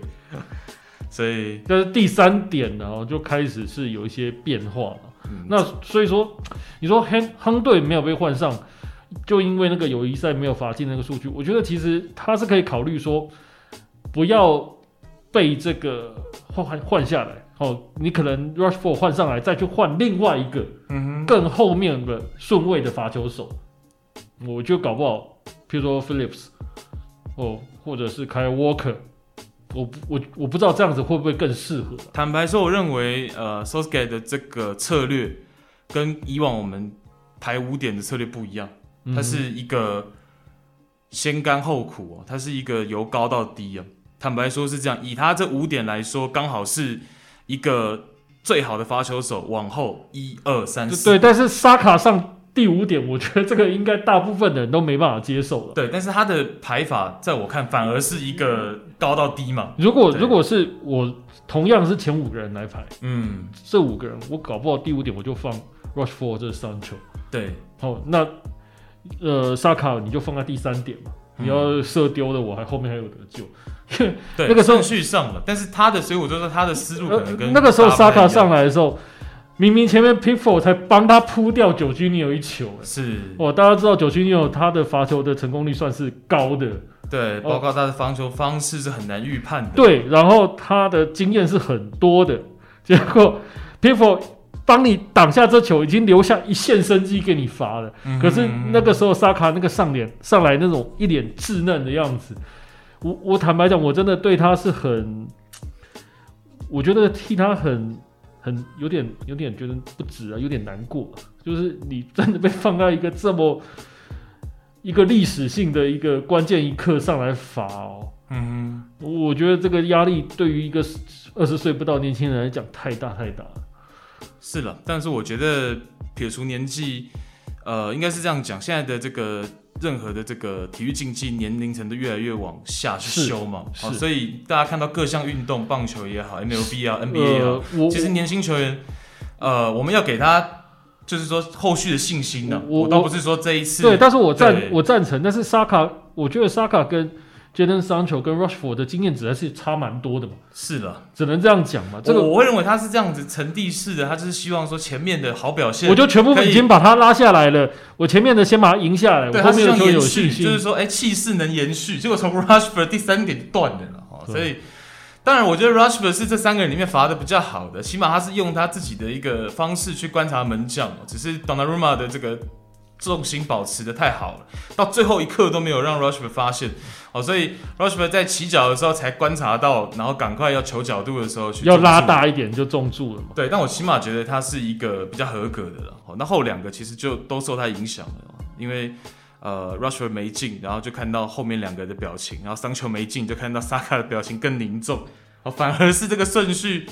所以，但是第三点呢，就开始是有一些变化了。嗯、那所以说，你说亨亨队没有被换上，就因为那个友谊赛没有罚进那个数据，我觉得其实他是可以考虑说，不要。被这个换换下来。哦，你可能 Rushford 换上来，再去换另外一个更后面的顺位的罚球手，我就搞不好，譬如说 Phillips 哦，或者是 Kyle Walker，我我我不知道这样子会不会更适合。坦白说，我认为呃 Southgate 的这个策略跟以往我们排五点的策略不一样，它是一个先甘后苦哦，它是一个由高到低啊。坦白说，是这样。以他这五点来说，刚好是一个最好的发球手。往后一二三四，对。但是沙卡上第五点，[laughs] 我觉得这个应该大部分的人都没办法接受了。对，但是他的排法，在我看反而是一个高到低嘛。如果如果是我同样是前五个人来排，嗯，这五个人我搞不好第五点我就放 Rushford 这三球。对，好，那呃萨卡你就放在第三点嘛。你要射丢的，我还后面还有得救。对，[laughs] 那个顺序上了，但是他的，所以我就说他的思路可能跟那个时候萨卡上来的时候，明明前面 Pickford 才帮他扑掉九居尼有一球，是。哦，大家知道九居尼有他的罚球的成功率算是高的，对，包括他的防球方式是很难预判的，对，然后他的经验是很多的，结果 Pickford 帮你挡下这球，已经留下一线生机给你罚了，嗯、可是那个时候萨卡那个上脸上来那种一脸稚嫩的样子。我我坦白讲，我真的对他是很，我觉得替他很很有点有点觉得不值啊，有点难过。就是你真的被放在一个这么一个历史性的一个关键一刻上来罚哦，嗯哼，我觉得这个压力对于一个二十岁不到年轻人来讲太大太大了。是了，但是我觉得撇除年纪，呃，应该是这样讲，现在的这个。任何的这个体育竞技年龄层都越来越往下去修嘛，好，所以大家看到各项运动，棒球也好，MLB 啊，NBA 也好，呃、其实年轻球员，呃，我们要给他就是说后续的信心呢、啊。我倒不是说这一次，对，但是我赞我赞成，但是沙卡，我觉得沙卡跟。Jadon Sancho 跟 Rushford 的经验值还是差蛮多的嘛？是的，只能这样讲嘛。这个我会认为他是这样子层递式的，他就是希望说前面的好表现，我就全部已经把他拉下来了。我前面的先把他赢下来，我后面的就有信心，就是说，哎，气势能延续。结果从 [laughs] Rushford 第三点断了哈，所以当然我觉得 Rushford 是这三个人里面罚的比较好的，起码他是用他自己的一个方式去观察门将，只是 Donnarumma 的这个。重心保持的太好了，到最后一刻都没有让 Rushford 发现，哦，所以 Rushford 在起脚的时候才观察到，然后赶快要求角度的时候去要拉大一点就中柱了嘛。对，但我起码觉得他是一个比较合格的了。哦，那后两个其实就都受他影响了，因为呃 Rushford 没进，然后就看到后面两个的表情，然后桑丘没进，就看到萨卡的表情更凝重，哦，反而是这个顺序，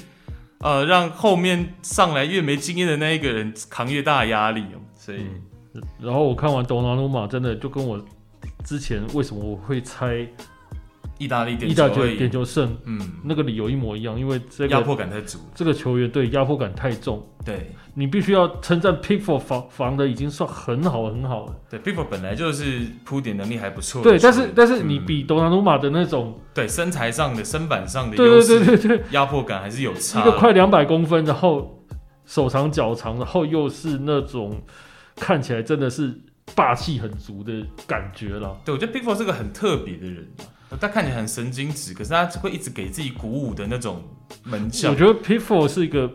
呃，让后面上来越没经验的那一个人扛越大的压力哦，所以。嗯然后我看完多纳鲁马，真的就跟我之前为什么我会猜意大利点意大利点球胜，嗯，那个理由一模一样，因为这个压迫感太足，这个球员对压迫感太重，对，你必须要称赞 Pickford 防防的已经算很好很好了，对，Pickford 本来就是铺点能力还不错，对，但是但是你比多纳鲁马的那种，对身材上的身板上的对对对对对。压迫感还是有差，一个快两百公分，然后手长脚长，然后又是那种。看起来真的是霸气很足的感觉了。对，我觉得 Pickford 是个很特别的人，他看起来很神经质，可是他会一直给自己鼓舞的那种门将。我觉得 Pickford 是一个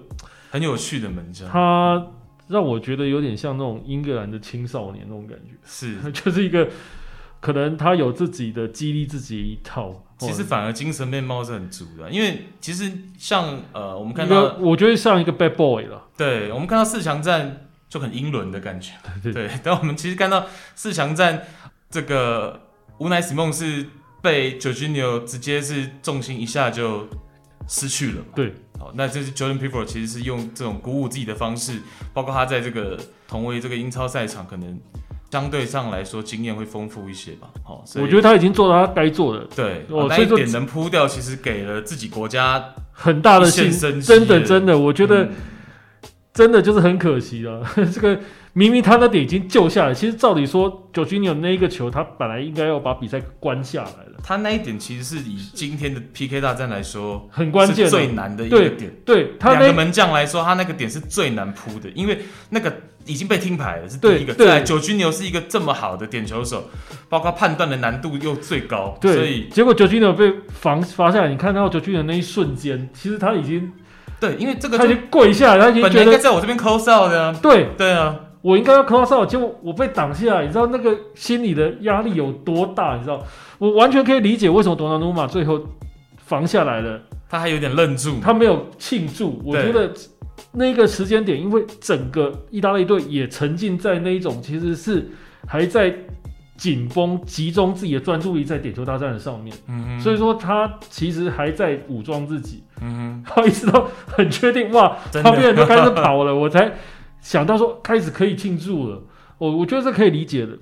很有趣的门将，他让我觉得有点像那种英格兰的青少年那种感觉，是，[laughs] 就是一个可能他有自己的激励自己一套，其实反而精神面貌是很足的，因为其实像呃，我们看到，我觉得像一个 bad boy 了。对，我们看到四强战就很英伦的感觉。对，对，但我们其实看到四强战这个无奈西梦是被 Jorginho 直接是重心一下就失去了。对，好，那这是 Jordan Pickford 其实是用这种鼓舞自己的方式，包括他在这个同为这个英超赛场可能。相对上来说，经验会丰富一些吧。好，我觉得他已经做到他该做的。对，哦，那一点能扑掉，其实给了自己国家很大的信心。真的，真的，我觉得、嗯、真的就是很可惜了。[laughs] 这个明明他那点已经救下来，其实照理说，九局你有那一个球，他本来应该要把比赛关下来了。他那一点其实是以今天的 PK 大战来说很关键、最难的一个点。对，他两个门将来说，他那个点是最难扑的，因为那个。已经被听牌了，是第一个。对，对久居牛是一个这么好的点球手，包括判断的难度又最高，对，所以结果九军牛被防罚下来，你看到九军牛那一瞬间，其实他已经对，因为这个他已经跪下来，他已经觉得本来应该在我这边 close out 的，对对啊，我应该要 close out，结果我被挡下来，你知道那个心理的压力有多大？你知道，我完全可以理解为什么多纳鲁马最后防下来了，他还有点愣住，他没有庆祝，我觉得。那个时间点，因为整个意大利队也沉浸在那一种，其实是还在紧绷、集中自己的专注力在点球大战的上面。嗯哼，所以说他其实还在武装自己。嗯哼，一直都很确定哇，旁边人都开始跑了，我才想到说开始可以庆祝了。我我觉得这可以理解的。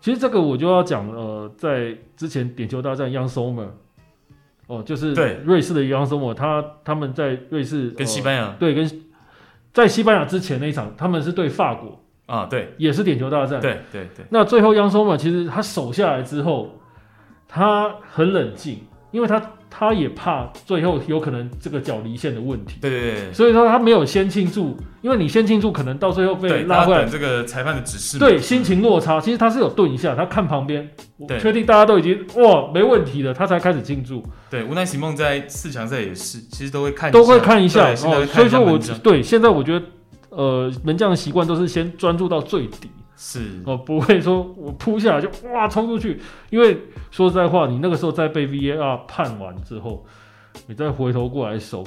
其实这个我就要讲，呃，在之前点球大战 Young Sommer 哦，就是瑞士的 Young Sommer，他他们在瑞士跟西班牙、呃、对跟。在西班牙之前那一场，他们是对法国啊，对，也是点球大战。对对对。那最后央松嘛，其实他守下来之后，他很冷静，因为他他也怕最后有可能这个脚离线的问题。对对对。所以说他没有先庆祝，因为你先庆祝，可能到最后被拉回来。这个裁判的指示。对，心情落差。其实他是有顿一下，他看旁边，确定大家都已经哇没问题了，他才开始庆祝。对，无奈席梦在四强赛也是，其实都会看，都会看一下。一下哦，所以说我对现在我觉得，呃，门将的习惯都是先专注到最底，是哦，不会说我扑下来就哇冲出去，因为说实在话，你那个时候在被 VAR 判完之后，你再回头过来守，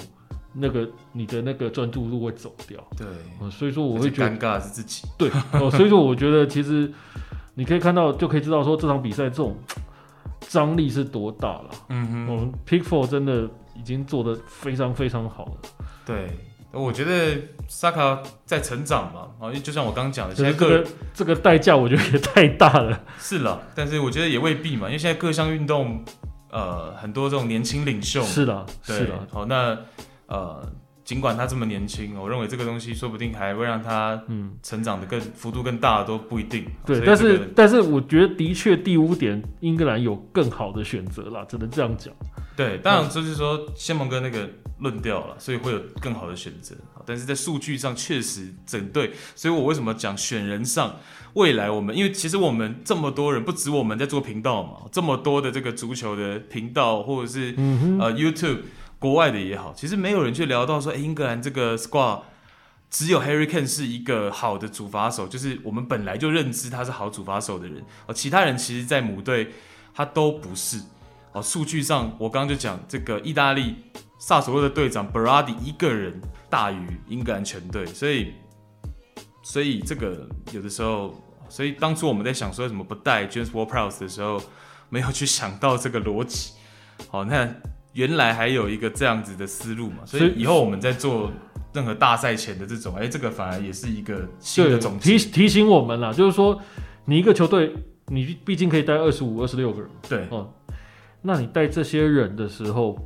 那个你的那个专注度会走掉。对，呃，所以说我会觉得尴尬是自己。对，哦，[laughs] 所以说我觉得其实你可以看到，就可以知道说这场比赛这种。[tsk] 张力是多大了？嗯哼，我们 Pickford 真的已经做得非常非常好了。对，我觉得萨卡在成长嘛，啊，就像我刚刚讲的，现在这个这个代价我觉得也太大了。[laughs] 是了，但是我觉得也未必嘛，因为现在各项运动，呃，很多这种年轻领袖。是的，对是的。好，那呃。尽管他这么年轻，我认为这个东西说不定还会让他嗯成长的更幅度更大，都不一定。对，这个、但是但是我觉得的确第五点，英格兰有更好的选择啦，只能这样讲。对，当然就是说先蒙哥那个论调了，所以会有更好的选择。但是在数据上确实整队，所以我为什么讲选人上未来我们，因为其实我们这么多人，不止我们在做频道嘛，这么多的这个足球的频道或者是、嗯、呃 YouTube。国外的也好，其实没有人去聊到说，诶，英格兰这个 squad 只有 Harry Kane 是一个好的主罚手，就是我们本来就认知他是好主罚手的人。哦，其他人其实，在母队他都不是。哦，数据上我刚刚就讲，这个意大利萨索洛的队长 Berardi 一个人大于英格兰全队，所以，所以这个有的时候，所以当初我们在想说为什么不带 James Ward-Prowse 的时候，没有去想到这个逻辑。好，那。原来还有一个这样子的思路嘛，所以以后我们在做任何大赛前的这种，哎、欸，这个反而也是一个新的总结，提提醒我们啦，就是说你一个球队，你毕竟可以带二十五、二十六个人，对，哦、嗯，那你带这些人的时候，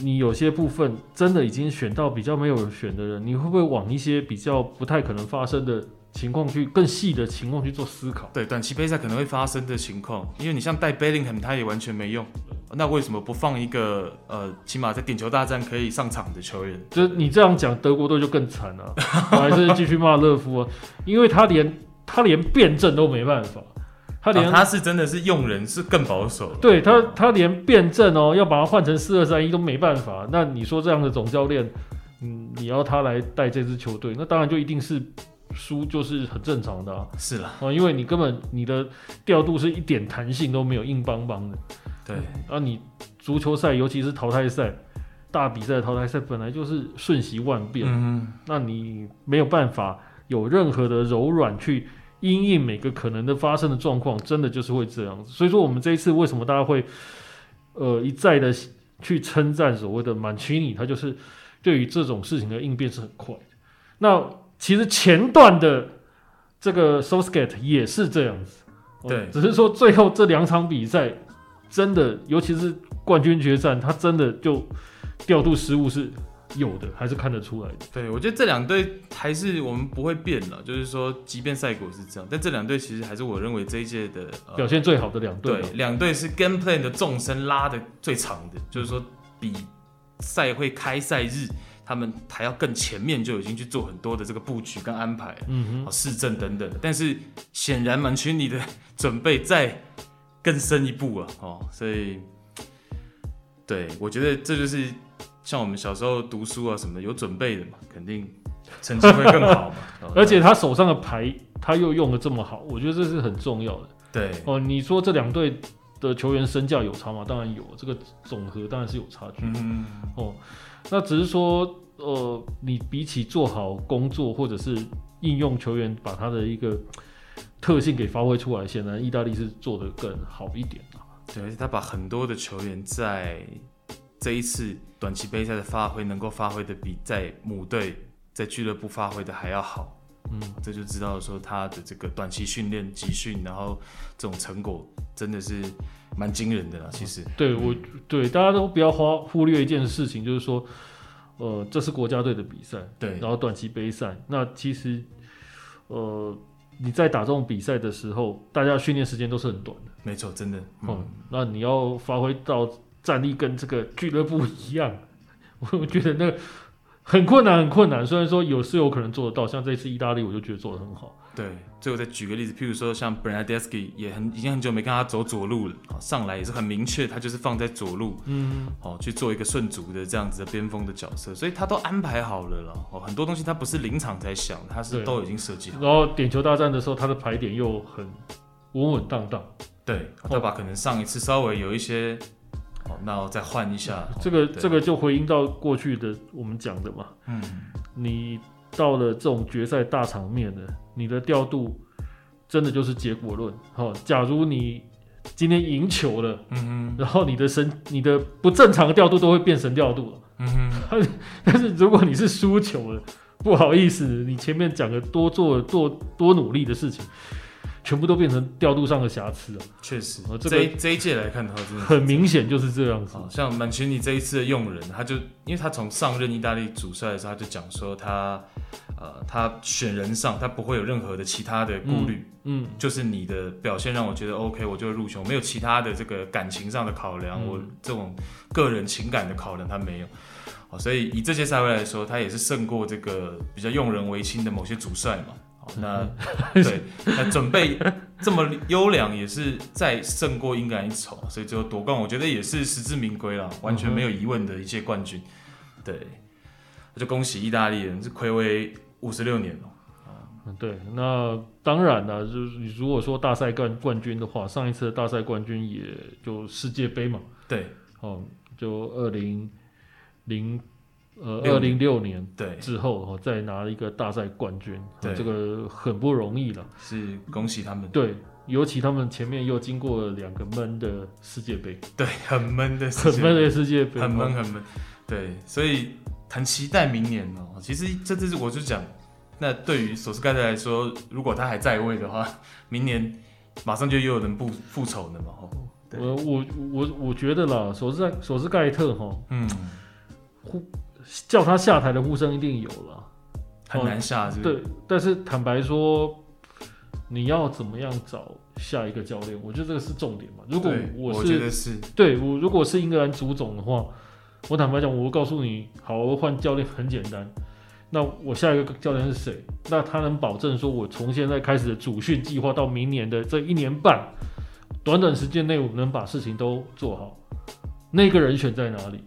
你有些部分真的已经选到比较没有选的人，你会不会往一些比较不太可能发生的情况去更细的情况去做思考？对，短期杯赛可能会发生的情况，因为你像带 Bellingham，他也完全没用。那为什么不放一个呃，起码在点球大战可以上场的球员？就是你这样讲，德国队就更惨了。[laughs] 我还是继续骂勒夫啊，因为他连他连辩证都没办法，他连、啊、他是真的是用人是更保守。对他，他连辩证哦，要把它换成四二三一都没办法。那你说这样的总教练，嗯，你要他来带这支球队，那当然就一定是输，就是很正常的啊。是啦，啊，因为你根本你的调度是一点弹性都没有，硬邦邦的。对，啊，你足球赛，尤其是淘汰赛，大比赛的淘汰赛本来就是瞬息万变，嗯，那你没有办法有任何的柔软去因应每个可能的发生的状况，真的就是会这样子。所以说，我们这一次为什么大家会呃一再的去称赞所谓的满奇尼，他就是对于这种事情的应变是很快的。那其实前段的这个 Southgate 也是这样子，对，只是说最后这两场比赛。真的，尤其是冠军决战，他真的就调度失误是有的，还是看得出来的。对，我觉得这两队还是我们不会变了，就是说，即便赛果是这样，但这两队其实还是我认为这一届的、呃、表现最好的两队。对，两队是 game plan 的纵深拉的最长的，就是说比赛会开赛日他们还要更前面就已经去做很多的这个布局跟安排，嗯哼，市政等等。但是显然满群尼的准备再。更深一步啊哦，所以，对，我觉得这就是像我们小时候读书啊什么的，有准备的嘛，肯定成绩会更好嘛。[laughs] 而且他手上的牌他又用的这么好，我觉得这是很重要的。对哦，你说这两队的球员身价有差吗？当然有，这个总和当然是有差距。嗯哦，那只是说，呃，你比起做好工作或者是应用球员，把他的一个。特性给发挥出来，显然意大利是做得更好一点啊。对，而且他把很多的球员在这一次短期杯赛的发挥，能够发挥的比在母队在俱乐部发挥的还要好。嗯，这就知道说他的这个短期训练集训，然后这种成果真的是蛮惊人的啦。其实，对我对大家都不要花忽略一件事情，就是说，呃，这是国家队的比赛，对，然后短期杯赛，那其实，呃。你在打这种比赛的时候，大家训练时间都是很短的。没错，真的。嗯，嗯，那你要发挥到战力跟这个俱乐部一样，[laughs] 我觉得那个很困难，很困难。虽然说有是有可能做得到，像这次意大利，我就觉得做得很好。对，最后再举个例子，譬如说像 Bernardeschi 也很已经很久没看他走左路了，上来也是很明确，他就是放在左路，嗯，哦，去做一个顺足的这样子的边锋的角色，所以他都安排好了了，哦，很多东西他不是临场才想，他是都已经设计好。然后点球大战的时候，他的排点又很稳稳当当，对，他把可能上一次稍微有一些，哦，那我再换一下，这个这个就回应到过去的我们讲的嘛，嗯，你。到了这种决赛大场面的，你的调度真的就是结果论。好，假如你今天赢球了，嗯哼，然后你的神、你的不正常的调度都会变神调度了，嗯哼。但是如果你是输球了，不好意思，你前面讲的多做多多努力的事情。全部都变成调度上的瑕疵了。确实，这个、这一届来看的话，真的很明显就是这样子。像曼奇尼这一次的用人，他就因为他从上任意大利主帅的时候，他就讲说他呃他选人上他不会有任何的其他的顾虑，嗯，嗯，就是你的表现让我觉得 OK，我就会入球，没有其他的这个感情上的考量，嗯、我这种个人情感的考量他没有。所以以这些赛会来说，他也是胜过这个比较用人为亲的某些主帅嘛。那 [laughs] 对，那准备这么优良，也是再胜过英格兰一筹，所以最后夺冠，我觉得也是实至名归了，完全没有疑问的一届冠军。对，那就恭喜意大利人，是暌违五十六年了。嗯，对，那当然了，就是你如果说大赛冠冠军的话，上一次的大赛冠军也就世界杯嘛。对，哦，就二零零。呃，二零六年对。之后哦，再拿一个大赛冠军，对，这个很不容易了，是恭喜他们。对，尤其他们前面又经过了两个闷的世界杯，对，很闷的，很闷的世界杯，很闷很闷。对，所以很期待明年哦。其实这次我就讲，那对于索斯盖特来说，如果他还在位的话，[laughs] 明年马上就又有人复复仇了嘛。我我我我觉得啦，索斯索斯盖特哈，嗯，叫他下台的呼声一定有了，很难下是不是？对，但是坦白说，你要怎么样找下一个教练？我觉得这个是重点嘛。如果我是，我觉得是，对我如果是英格兰足总的话，我坦白讲，我会告诉你，好，我换教练很简单。那我下一个教练是谁？那他能保证说我从现在开始的主训计划到明年的这一年半，短短时间内我能把事情都做好？那个人选在哪里？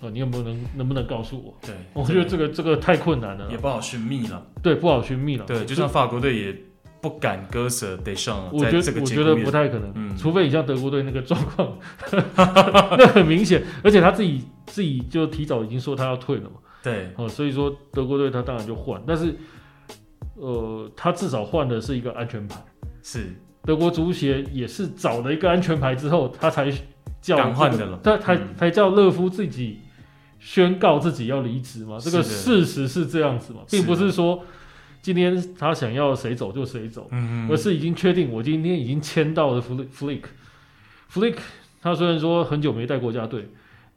哦，你有没有能能不能告诉我？对，我觉得这个这个太困难了，也不好寻觅了。对，不好寻觅了。对，就像法国队也不敢割舍 Deschamps。我觉得我觉得不太可能，嗯、除非你像德国队那个状况，那很明显，而且他自己自己就提早已经说他要退了嘛。对，哦，所以说德国队他当然就换，但是呃，他至少换的是一个安全牌。是，德国足协也是找了一个安全牌之后，他才叫敢换的了，他才才叫勒夫自己宣告自己要离职嘛。这个事实是这样子嘛，并不是说今天他想要谁走就谁走，嗯，而是已经确定我今天已经签到了 Flick。Flick 他虽然说很久没带国家队，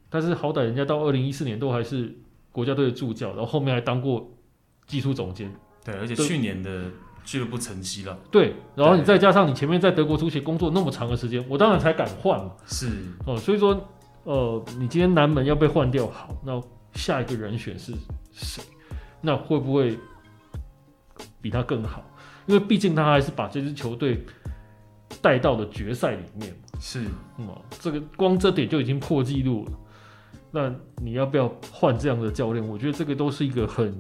但是好歹人家到二零一四年都还是。国家队的助教，然后后面还当过技术总监。对，而且去年的俱乐部成绩了。对，然后你再加上你前面在德国足协工作那么长的时间，我当然才敢换嘛。是哦，所以说，呃，你今天南门要被换掉，好，那下一个人选是谁？那会不会比他更好？因为毕竟他还是把这支球队带到了决赛里面。是，嗯，这个光这点就已经破纪录了。那你要不要换这样的教练？我觉得这个都是一个很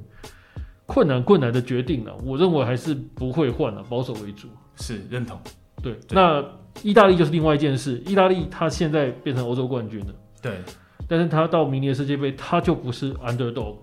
困难、困难的决定了。我认为还是不会换了，保守为主。是认同。对，对，那意大利就是另外一件事。意大利他现在变成欧洲冠军了，对。但是他到明年世界杯，他就不是 underdog。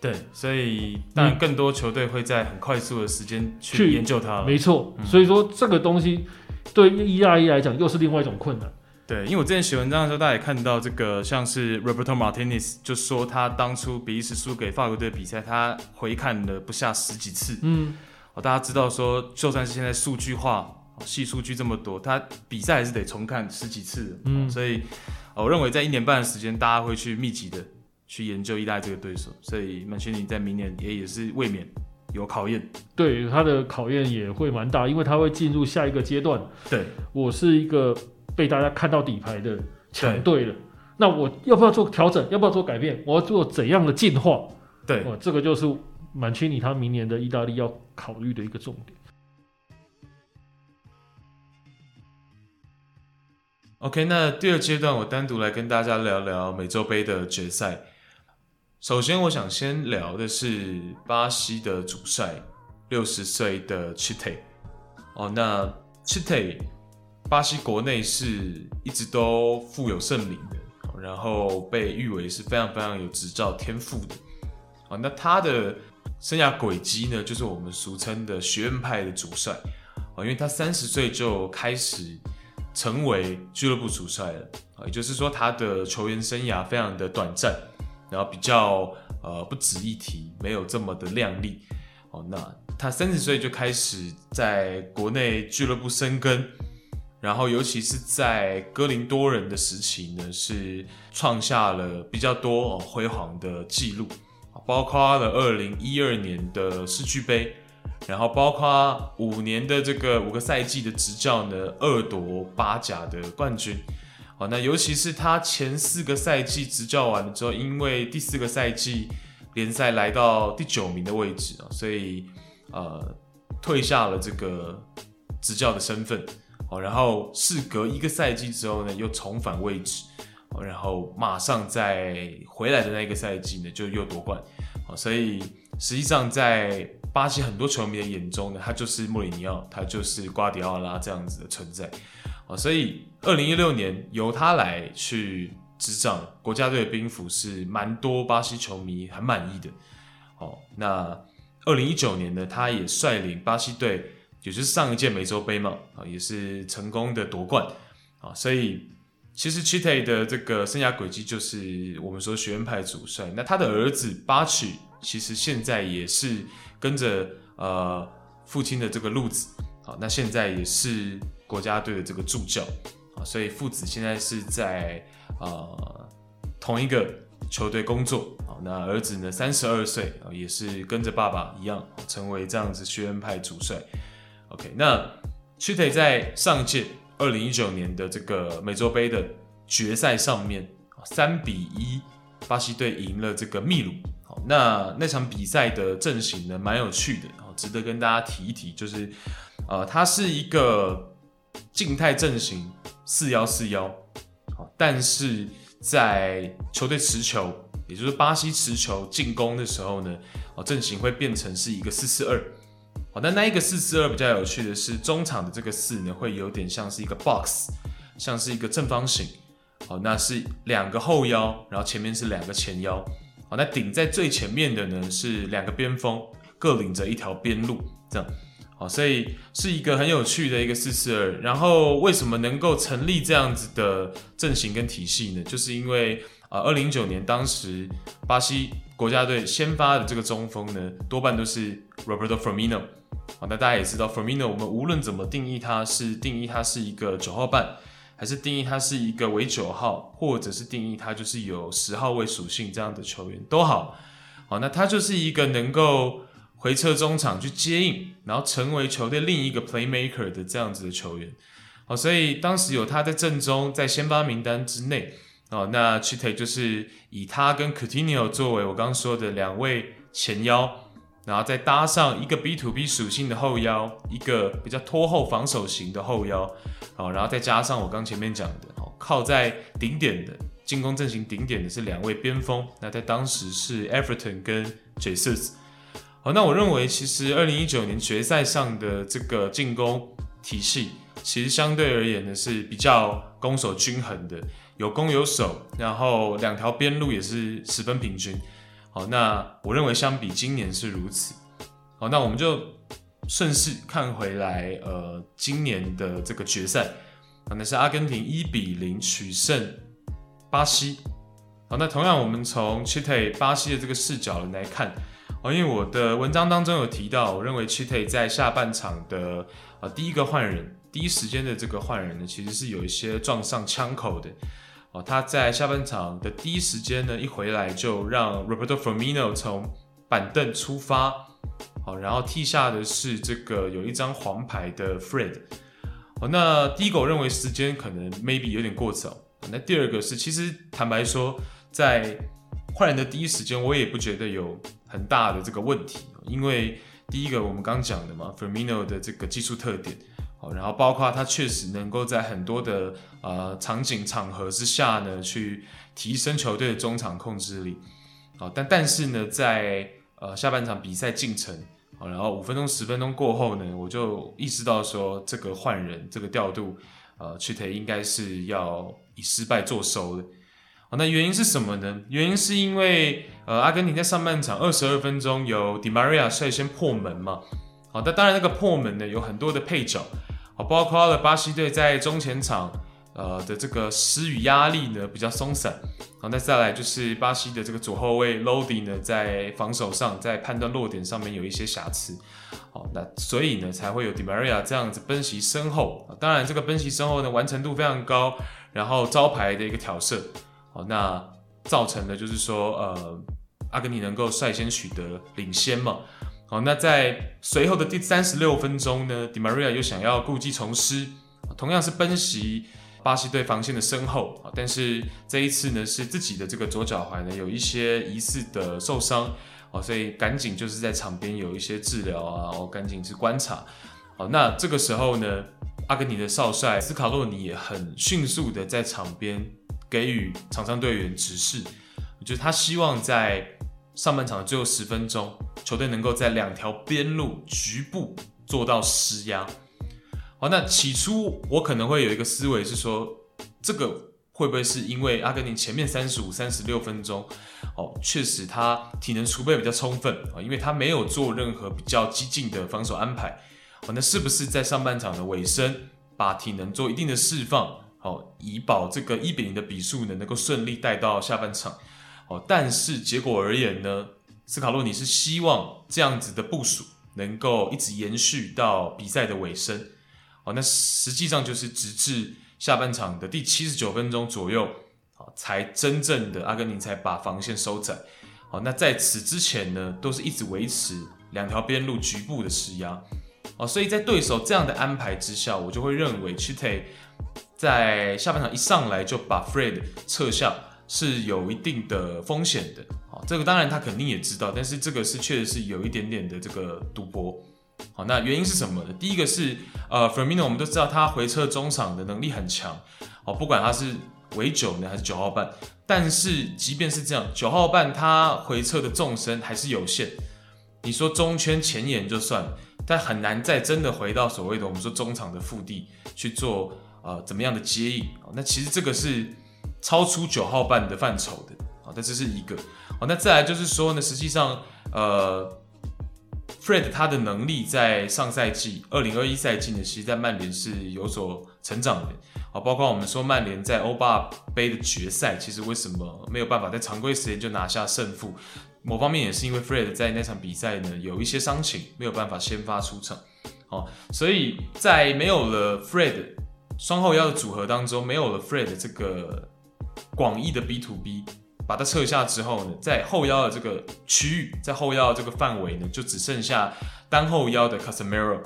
对，所以当然更多球队会在很快速的时间去研究他了。没错，嗯，所以说这个东西对意大利来讲又是另外一种困难。对，因为我之前写文章的时候，大家也看到这个，像是 Roberto Martinez 就说他当初比利时输给法国队的比赛，他回看了不下十几次。嗯，哦，大家知道说，就算是现在数据化，细数据这么多，他比赛还是得重看十几次。嗯，所以我认为在一年半的时间，大家会去密集的去研究意大利这个对手，所以曼奇尼在明年也也是未免有考验。对，他的考验也会蛮大，因为他会进入下一个阶段。对，我是一个。被大家看到底牌的强队了，那我要不要做调整？要不要做改变？我要做怎样的进化？对，这个就是曼奇尼他明年的意大利要考虑的一个重点。OK，那第二阶段我单独来跟大家聊聊美洲杯的决赛。首先，我想先聊的是巴西的主帅，六十岁的 Chite。哦，那 Chite，。巴西国内是一直都富有盛名的，然后被誉为是非常非常有执照天赋的。啊，那他的生涯轨迹呢，就是我们俗称的学院派的主帅。啊，因为他三十岁就开始成为俱乐部主帅了。啊，也就是说他的球员生涯非常的短暂，然后比较呃不值一提，没有这么的亮丽。哦，那他三十岁就开始在国内俱乐部生根。然后，尤其是在哥林多人的时期呢，是创下了比较多哦辉煌的记录，包括了二零一二年的世俱杯，然后包括五年的这个五个赛季的执教呢，二夺八甲的冠军。好，那尤其是他前四个赛季执教完了之后，因为第四个赛季联赛来到第九名的位置啊，所以呃退下了这个执教的身份。然后事隔一个赛季之后呢，又重返位置，然后马上在回来的那个赛季呢，就又夺冠。所以实际上在巴西很多球迷的眼中呢，他就是穆里尼奥，他就是瓜迪奥拉这样子的存在。啊所以二零一六年由他来去执掌国家队的兵符是蛮多巴西球迷很满意的。哦，那二零一九年呢，他也率领巴西队。也就是上一届美洲杯嘛，啊，也是成功的夺冠，啊，所以其实 Tite 的这个生涯轨迹就是我们说学院派主帅。那他的儿子巴曲其实现在也是跟着呃父亲的这个路子，好，那现在也是国家队的这个助教，啊，所以父子现在是在呃同一个球队工作，好，那儿子呢三十二岁啊，也是跟着爸爸一样成为这样子学院派主帅。OK，那 Tite 在上届二零一九年的这个美洲杯的决赛上面，三比一，巴西队赢了这个秘鲁。那那场比赛的阵型呢，蛮有趣的，值得跟大家提一提，就是呃，它是一个静态阵型，四幺四幺。好，但是在球队持球，也就是巴西持球进攻的时候呢，哦，阵型会变成是一个四四二。好，那那一个四四二比较有趣的是，中场的这个四呢，会有点像是一个 box，像是一个正方形。好，那是两个后腰，然后前面是两个前腰。好，那顶在最前面的呢是两个边锋，各领着一条边路，这样。好，所以是一个很有趣的一个四四二。然后为什么能够成立这样子的阵型跟体系呢？就是因为啊，二零一九年当时巴西国家队先发的这个中锋呢，多半都是 Roberto Firmino。好，那大家也知道，Firmino 我们无论怎么定义他，是定义他是一个九号半，还是定义他是一个为九号，或者是定义他就是有十号位属性这样的球员都好。好，那他就是一个能够回撤中场去接应，然后成为球队另一个 playmaker 的这样子的球员。好，所以当时有他在阵中，在先发名单之内。哦，那 Tite 就是以他跟 Coutinho 作为我刚刚说的两位前腰。然后再搭上一个 B to B 属性的后腰，一个比较拖后防守型的后腰，好，然后再加上我刚前面讲的，靠在顶点的进攻阵型顶点的是两位边锋，那在当时是 Everton 跟 Jesus。好，那我认为其实二零一九年决赛上的这个进攻体系，其实相对而言呢是比较攻守均衡的，有攻有守，然后两条边路也是十分平均。好，那我认为相比今年是如此。好，那我们就顺势看回来，呃，今年的这个决赛，啊，那是阿根廷一比零取胜巴西。好，那同样我们从 Tite 巴西的这个视角来看，哦，因为我的文章当中有提到，我认为 Tite 在下半场的呃第一个换人，第一时间的这个换人呢，其实是有一些撞上枪口的。哦，他在下半场的第一时间呢，一回来就让 Roberto Firmino 从板凳出发，好，然后替下的是这个有一张黄牌的 Fred。好，那第一个我认为时间可能 maybe 有点过早。那第二个是，其实坦白说，在换人的第一时间，我也不觉得有很大的这个问题，因为第一个我们刚讲的嘛，Firmino 的这个技术特点。好然后包括他确实能够在很多的呃场景场合之下呢，去提升球队的中场控制力。好，但但是呢，在呃下半场比赛进程，好，然后五分钟十分钟过后呢，我就意识到说这个换人这个调度，呃去推应该是要以失败作收的。那原因是什么呢？原因是因为呃阿根廷在上半场二十二分钟由 Di Maria 率先破门嘛。好，那当然那个破门呢有很多的配角。好，包括了巴西队在中前场，呃的这个施予压力呢比较松散。好，那再来就是巴西的这个左后卫 Lodi 呢，在防守上，在判断落点上面有一些瑕疵。好，那所以呢才会有 Di Maria 这样子奔袭身后。当然，这个奔袭身后呢完成度非常高，然后招牌的一个挑射。好，那造成的就是说，呃，阿根廷能够率先取得领先嘛。好，那在随后的第三十六分钟呢，Di Maria 又想要故技重施，同样是奔袭巴西队防线的身后啊，但是这一次呢是自己的这个左脚踝呢有一些疑似的受伤，哦，所以赶紧就是在场边有一些治疗啊，哦，赶紧去观察。好，那这个时候呢，阿根廷的少帅斯卡洛尼也很迅速的在场边给予场上队员指示，就是他希望在。上半场的最后十分钟，球队能够在两条边路局部做到施压。好，那起初我可能会有一个思维是说，这个会不会是因为阿根廷前面三十五、三十六分钟，哦，确实他体能储备比较充分啊，因为他没有做任何比较激进的防守安排。哦，那是不是在上半场的尾声，把体能做一定的释放，好，以保这个一比零的比数呢，能够顺利带到下半场？哦，但是结果而言呢，斯卡洛尼是希望这样子的部署能够一直延续到比赛的尾声。哦，那实际上就是直至下半场的第七十九分钟左右，啊，才真正的阿根廷才把防线收窄。好，那在此之前呢，都是一直维持两条边路局部的施压。哦，所以在对手这样的安排之下，我就会认为 Tite 在下半场一上来就把 Fred 撤下。是有一定的风险的，好，这个当然他肯定也知道，但是这个是确实是有一点点的这个赌博，好，那原因是什么呢？第一个是呃，Firmino 我们都知道他回撤中场的能力很强，好，不管他是围九呢还是九号半，但是即便是这样，九号半他回撤的纵深还是有限，你说中圈前沿就算，但很难再真的回到所谓的我们说中场的腹地去做呃怎么样的接应啊。那其实这个是超出九号半的范畴的。好，那这是一个。好，那再来就是说呢，实际上呃。Fred 他的能力在上赛季二零二一赛季呢，其实在曼联是有所成长的。好，包括我们说曼联在欧霸杯的决赛，其实为什么没有办法在常规时间就拿下胜负？某方面也是因为 Fred 在那场比赛呢有一些伤情，没有办法先发出场。好，所以在没有了 Fred 双后腰的组合当中，没有了 Fred 这个广义的 B to B。把它撤下之后呢，在后腰的这个区域，在后腰的这个范围呢，就只剩下单后腰的 Casemiro。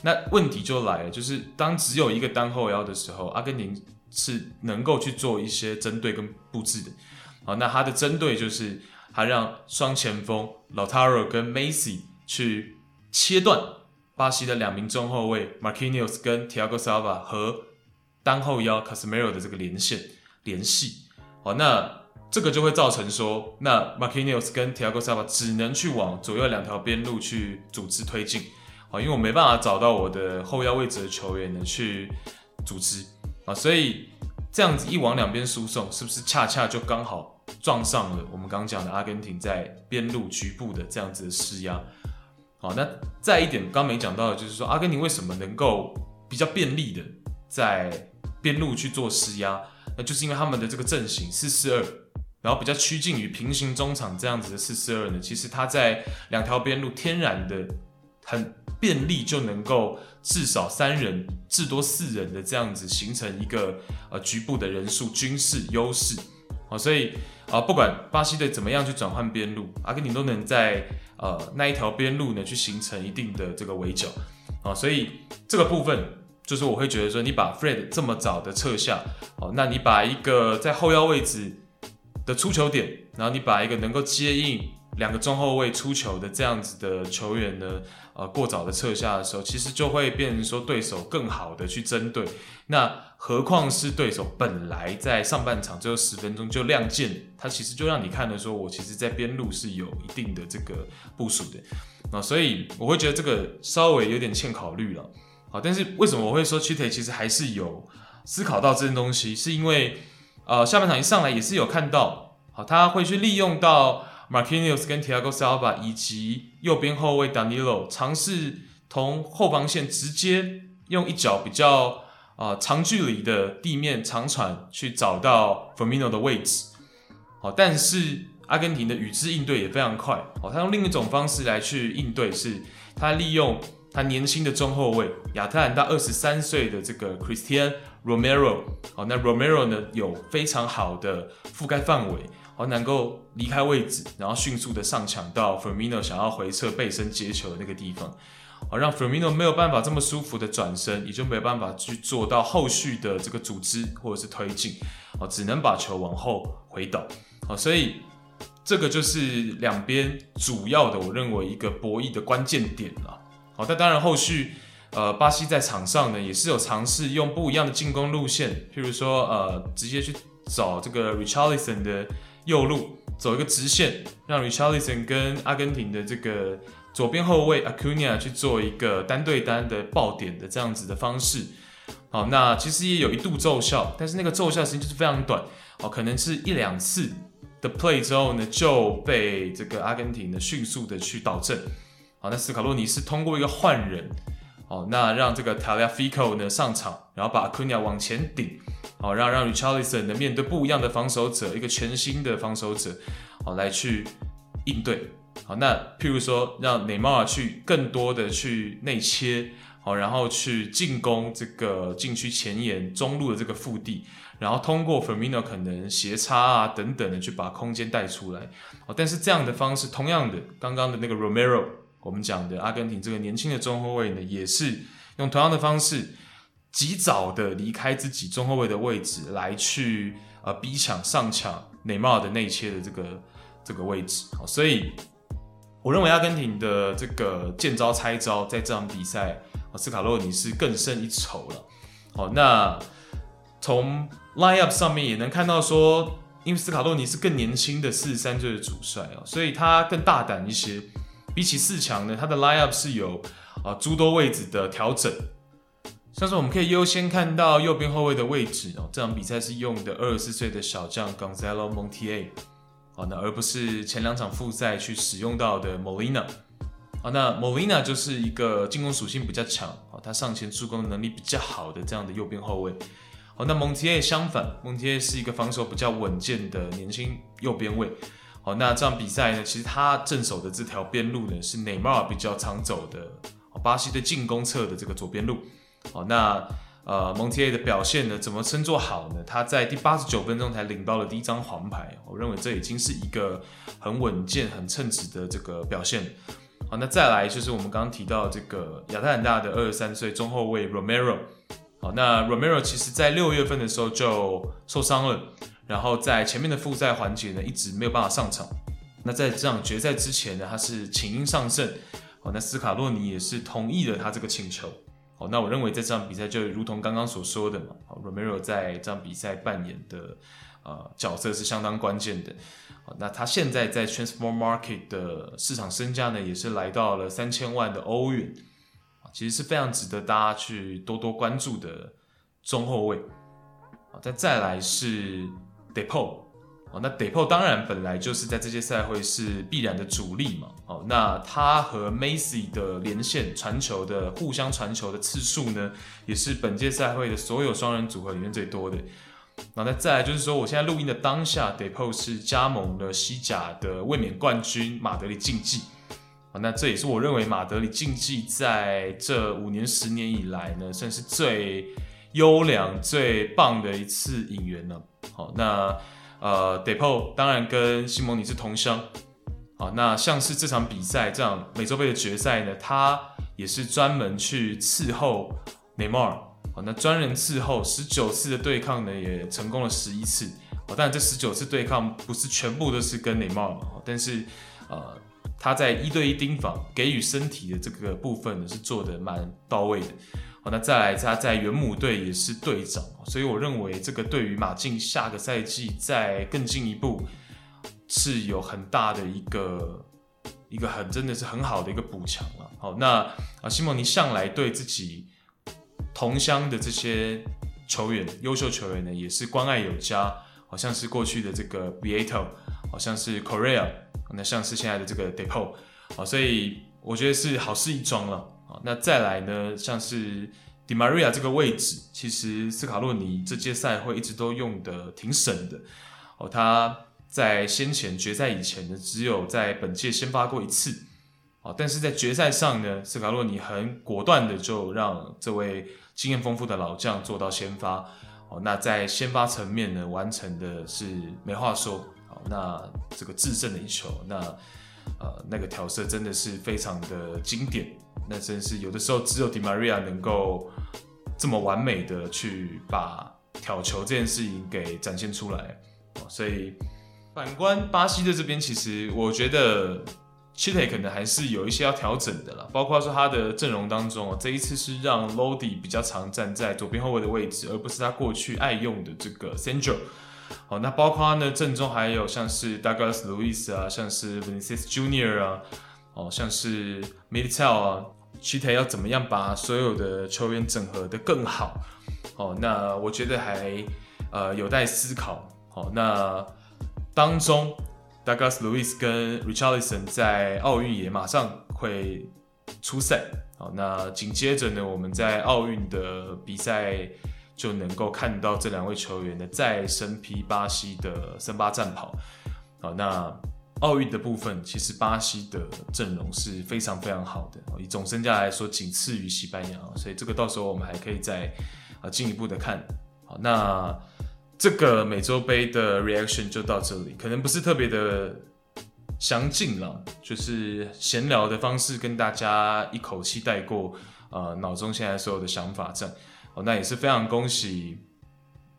那问题就来了，就是当只有一个单后腰的时候，阿根廷是能够去做一些针对跟布置的。好，那他的针对就是他让双前锋 Lautaro 跟 Messi 去切断巴西的两名中后卫 Marquinhos 跟 Thiago Silva 和单后腰 Casemiro 的这个连线联系。好，那。这个就会造成说，那 Marquinhos 跟 Thiago Silva 只能去往左右两条边路去组织推进，啊，因为我没办法找到我的后腰位置的球员呢去组织啊，所以这样子一往两边输送，是不是恰恰就刚好撞上了我们刚讲的阿根廷在边路局部的这样子的施压？好，那再一点刚没讲到的就是说，阿根廷为什么能够比较便利的在边路去做施压？那就是因为他们的这个阵型四四二。然后比较趋近于平行中场这样子的四四二呢，其实它在两条边路天然的很便利，就能够至少三人至多四人的这样子形成一个呃局部的人数军事优势啊，所以啊、不管巴西队怎么样去转换边路，阿根廷都能在呃那一条边路呢去形成一定的这个围剿啊，所以这个部分就是我会觉得说，你把 Fred 这么早的撤下，哦，那你把一个在后腰位置。的出球点，然后你把一个能够接应两个中后卫出球的这样子的球员呢，呃，过早的撤下的时候，其实就会变成说对手更好的去针对。那何况是对手本来在上半场最后十分钟就亮剑，他其实就让你看的说，我其实在边路是有一定的这个部署的。那所以我会觉得这个稍微有点欠考虑了。好，但是为什么我会说 c h i t 其实还是有思考到这些东西，是因为。呃，下半场一上来也是有看到，好，他会去利用到 Marquinhos 跟 Thiago Silva 以及右边后卫 Danilo，尝试从后防线直接用一脚比较啊、长距离的地面长传去找到 Firmino 的位置，好，但是阿根廷的与之应对也非常快，哦，他用另一种方式来去应对，是他利用他年轻的中后卫亚特兰大二十三岁的这个 Christian Romero，好，那 Romero 呢有非常好的覆盖范围，好，能够离开位置，然后迅速的上抢到 Firmino 想要回撤背身接球的那个地方，好，让 Firmino 没有办法这么舒服的转身，也就没有办法去做到后续的这个组织或者是推进，好，只能把球往后回倒，好，所以这个就是两边主要的，我认为一个博弈的关键点了，好，但当然后续。呃，巴西在场上呢，也是有尝试用不一样的进攻路线，譬如说，呃，直接去找这个 Richarlison 的右路，走一个直线，让 Richarlison 跟阿根廷的这个左边后卫 Acuna 去做一个单对单的爆点的这样子的方式。好，那其实也有一度奏效，但是那个奏效时间就是非常短，哦，可能是一两次的 play 之后呢，就被这个阿根廷呢迅速的去导正。好，那斯卡洛尼是通过一个换人。好，那让这个 t a l i a f i c o 呢上场，然后把 Acuna 往前顶，好，让让 Richarlison 呢面对不一样的防守者，一个全新的防守者，好来去应对。好，那譬如说让内马尔去更多的去内切，好，然后去进攻这个禁区前沿中路的这个腹地，然后通过 Firmino 可能斜插啊等等的去把空间带出来。好，但是这样的方式，同样的，刚刚的那个 Romero。我们讲的阿根廷这个年轻的中后卫呢，也是用同样的方式，及早的离开自己中后卫的位置，来去呃逼抢上抢内马尔的内切的这个这个位置。好，所以我认为阿根廷的这个见招拆招，在这场比赛，斯卡洛尼是更胜一筹了。好，那从 line up 上面也能看到说，因为斯卡洛尼是更年轻的四十三岁的主帅啊，所以他更大胆一些。比起四强呢，它的 lineup 是有啊诸多位置的调整。像是我们可以优先看到右边后卫的位置哦，这场比赛是用的二十四岁的小将 Gonzalo Montiel 啊，那而不是前两场复赛去使用到的 Molina 啊，那 Molina 就是一个进攻属性比较强哦，他上前助攻能力比较好的这样的右边后卫。好，那 Montiel 相反，Montiel 是一个防守比较稳健的年轻右边卫。好，那这场比赛呢，其实他镇守的这条边路呢，是内马尔比较常走的，巴西的进攻侧的这个左边路。好，那呃，蒙提耶的表现呢，怎么称作好呢？他在第八十九分钟才领到了第一张黄牌，我认为这已经是一个很稳健、很称职的这个表现。好，那再来就是我们刚刚提到这个亚特兰大的二十三岁中后卫 Romero。好，那 Romero 其实在六月份的时候就受伤了，然后在前面的复赛环节呢，一直没有办法上场。那在这场决赛之前呢，他是请缨上阵。好，那斯卡洛尼也是同意了他这个请求。好，那我认为在这场比赛就如同刚刚所说的嘛，好，Romero 在这场比赛扮演的呃角色是相当关键的。好，那他现在在 Transfer Market 的市场身价呢，也是来到了三千万的欧元，其实是非常值得大家去多多关注的中后卫。好，再再来是 Depot。哦，那 Depot 当然本来就是在这届赛会是必然的主力嘛。哦，那他和 Macy 的连线传球的互相传球的次数呢，也是本届赛会的所有双人组合里面最多的。那再再来就是说，我现在录音的当下，Depot 是加盟了西甲的卫冕冠军马德里竞技。啊，那这也是我认为马德里竞技在这五年十年以来呢，算是最优良、最棒的一次引援了。好，那。呃，Depot 当然跟西蒙尼是同乡，好，那像是这场比赛这样美洲杯的决赛呢，他也是专门去伺候内马尔，好，那专人伺候十九次的对抗呢，也成功了十一次，好，当然这十九次对抗不是全部都是跟内马尔嘛，但是呃，他在一对一盯防给予身体的这个部分呢，是做得蛮到位的。那再来，他在原母队也是队长，所以我认为这个对于马竞下个赛季再更进一步是有很大的一个一个很真的是很好的一个补强了。好，那啊，西蒙尼向来对自己同乡的这些球员、优秀球员呢，也是关爱有加，好像是过去的这个 Beato，好像是 Correa，那像是现在的这个 Depot，好，所以我觉得是好事一桩了。好，那再来呢？像是 Di Maria 这个位置，其实斯卡洛尼这届赛会一直都用得挺省的。哦，他在先前决赛以前呢，只有在本届先发过一次。哦，但是在决赛上呢，斯卡洛尼很果断的就让这位经验丰富的老将做到先发。哦，那在先发层面呢，完成的是没话说。好，那这个制胜的一球，那呃那个调色真的是非常的经典。那真是有的时候只有迪玛利亚能够这么完美的去把挑球这件事情给展现出来，所以反观巴西的这边，其实我觉得 c h i t e 可能还是有一些要调整的啦，包括说他的阵容当中，这一次是让 Lodi 比较常站在左边后卫的位置，而不是他过去爱用的这个 Central。好，那包括呢阵中还有像是 Douglas Luiz 啊，像是 Vinicius Junior 啊，哦，像是 Militao 啊。Tite 要怎么样把所有的球员整合得更好？哦，那我觉得还呃有待思考。哦，那当中 Douglas Luiz 跟 Richardson 在奥运也马上会出赛。好，那紧接着呢，我们在奥运的比赛就能够看到这两位球员呢再身披巴西的森巴战袍。好，那。奥运的部分，其实巴西的阵容是非常非常好的，以总身价来说，仅次于西班牙，所以这个到时候我们还可以再啊进一步的看。好，那这个美洲杯的 reaction 就到这里，可能不是特别的详尽了，就是闲聊的方式跟大家一口气带过，呃，脑中现在所有的想法这样。那也是非常恭喜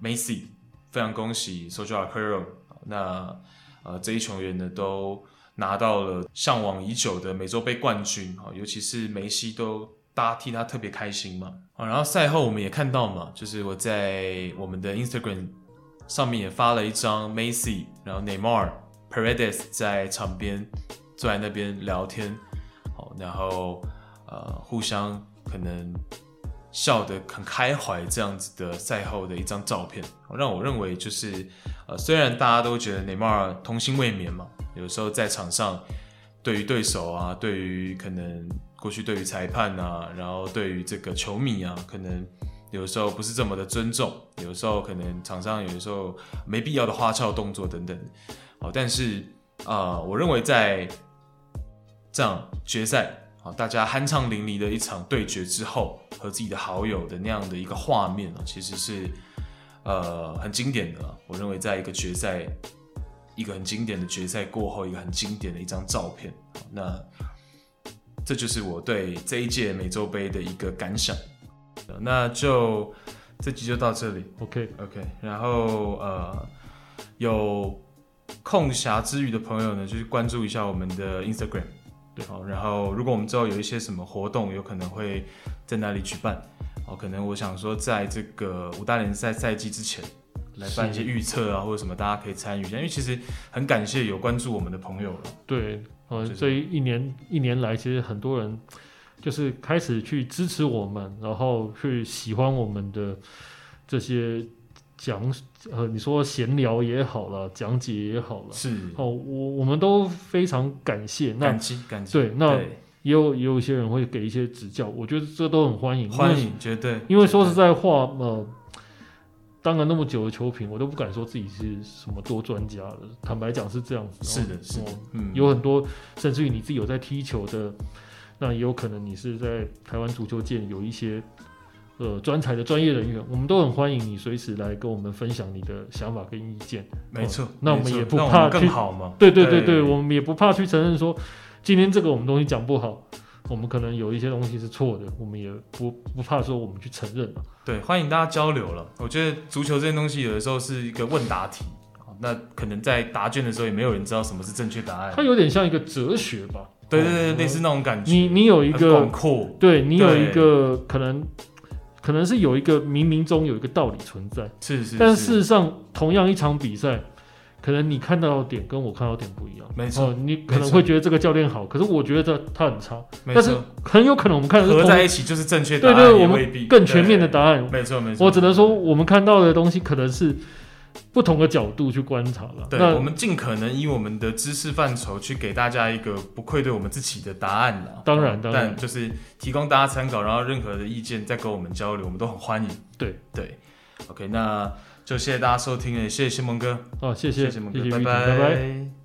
Messi，非常恭喜 s o j a c u r o 那。呃，这一球员呢都拿到了向往已久的美洲杯冠军啊，尤其是梅西都大家替他特别开心嘛。啊，然后赛后我们也看到嘛，就是我在我们的 Instagram 上面也发了一张 Macy，然后 Neymar、Paredes 在场边坐在那边聊天，好，然后呃互相可能笑得很开怀这样子的赛后的一张照片，让我认为就是呃虽然大家都觉得内马尔童心未泯嘛，有时候在场上对于对手啊，对于可能过去对于裁判啊，然后对于这个球迷啊，可能。有时候不是这么的尊重，有时候可能场上有的时候没必要的花俏动作等等，好，但是啊、我认为在这样决赛啊，大家酣畅淋漓的一场对决之后，和自己的好友的那样的一个画面呢，其实是呃很经典的。我认为在一个决赛，一个很经典的决赛过后，一个很经典的一张照片，那这就是我对这一届美洲杯的一个感想。那就这集就到这里，OK OK。然后呃，有空暇之余的朋友呢，就是关注一下我们的 Instagram，对，好。然后如果我们之后有一些什么活动，有可能会在那里举办，哦，可能我想说，在这个五大联赛赛季之前来办一些预测啊，或者什么，大家可以参与一下。因为其实很感谢有关注我们的朋友了，对，呃，这一年一年来，其实很多人。就是开始去支持我们，然后去喜欢我们的这些讲，呃，你说闲聊也好了，讲解也好了，是。哦，我我们都非常感谢，那感激感激，对，那也有也有一些人会给一些指教，我觉得这都很欢迎，欢迎，绝对，因为说实在话，呃，当了那么久的球评，我都不敢说自己是什么多专家了，坦白讲是这样子，是的，是的，嗯，有很多，甚至于你自己有在踢球的。那也有可能你是在台湾足球界有一些呃专才的专业人员，我们都很欢迎你随时来跟我们分享你的想法跟意见。没错，那我们也不怕去，对对对对，我们也不怕去承认说今天这个我们东西讲不好，我们可能有一些东西是错的，我们也不不怕说我们去承认。对，欢迎大家交流了。我觉得足球这件东西有的时候是一个问答题，那可能在答卷的时候也没有人知道什么是正确答案。它有点像一个哲学吧。对对对，类似那种感觉。你你有一个广阔，对你有一个可能，可能是有一个冥冥中有一个道理存在。是是。但事实上，同样一场比赛，可能你看到的点跟我看到的点不一样。没错。你可能会觉得这个教练好，可是我觉得他很差。但是很有可能我们看的合在一起就是正确答案。对对，我们更全面的答案。没错没错。我只能说，我们看到的东西可能是。不同的角度去观察了，对，我们尽可能以我们的知识范畴去给大家一个不愧对我们自己的答案了。当然，当然，但就是提供大家参考，然后任何的意见再跟我们交流，我们都很欢迎。对对，OK，那就谢谢大家收听，也谢谢谢蒙哥，哦，谢谢谢谢蒙哥，拜拜。拜拜。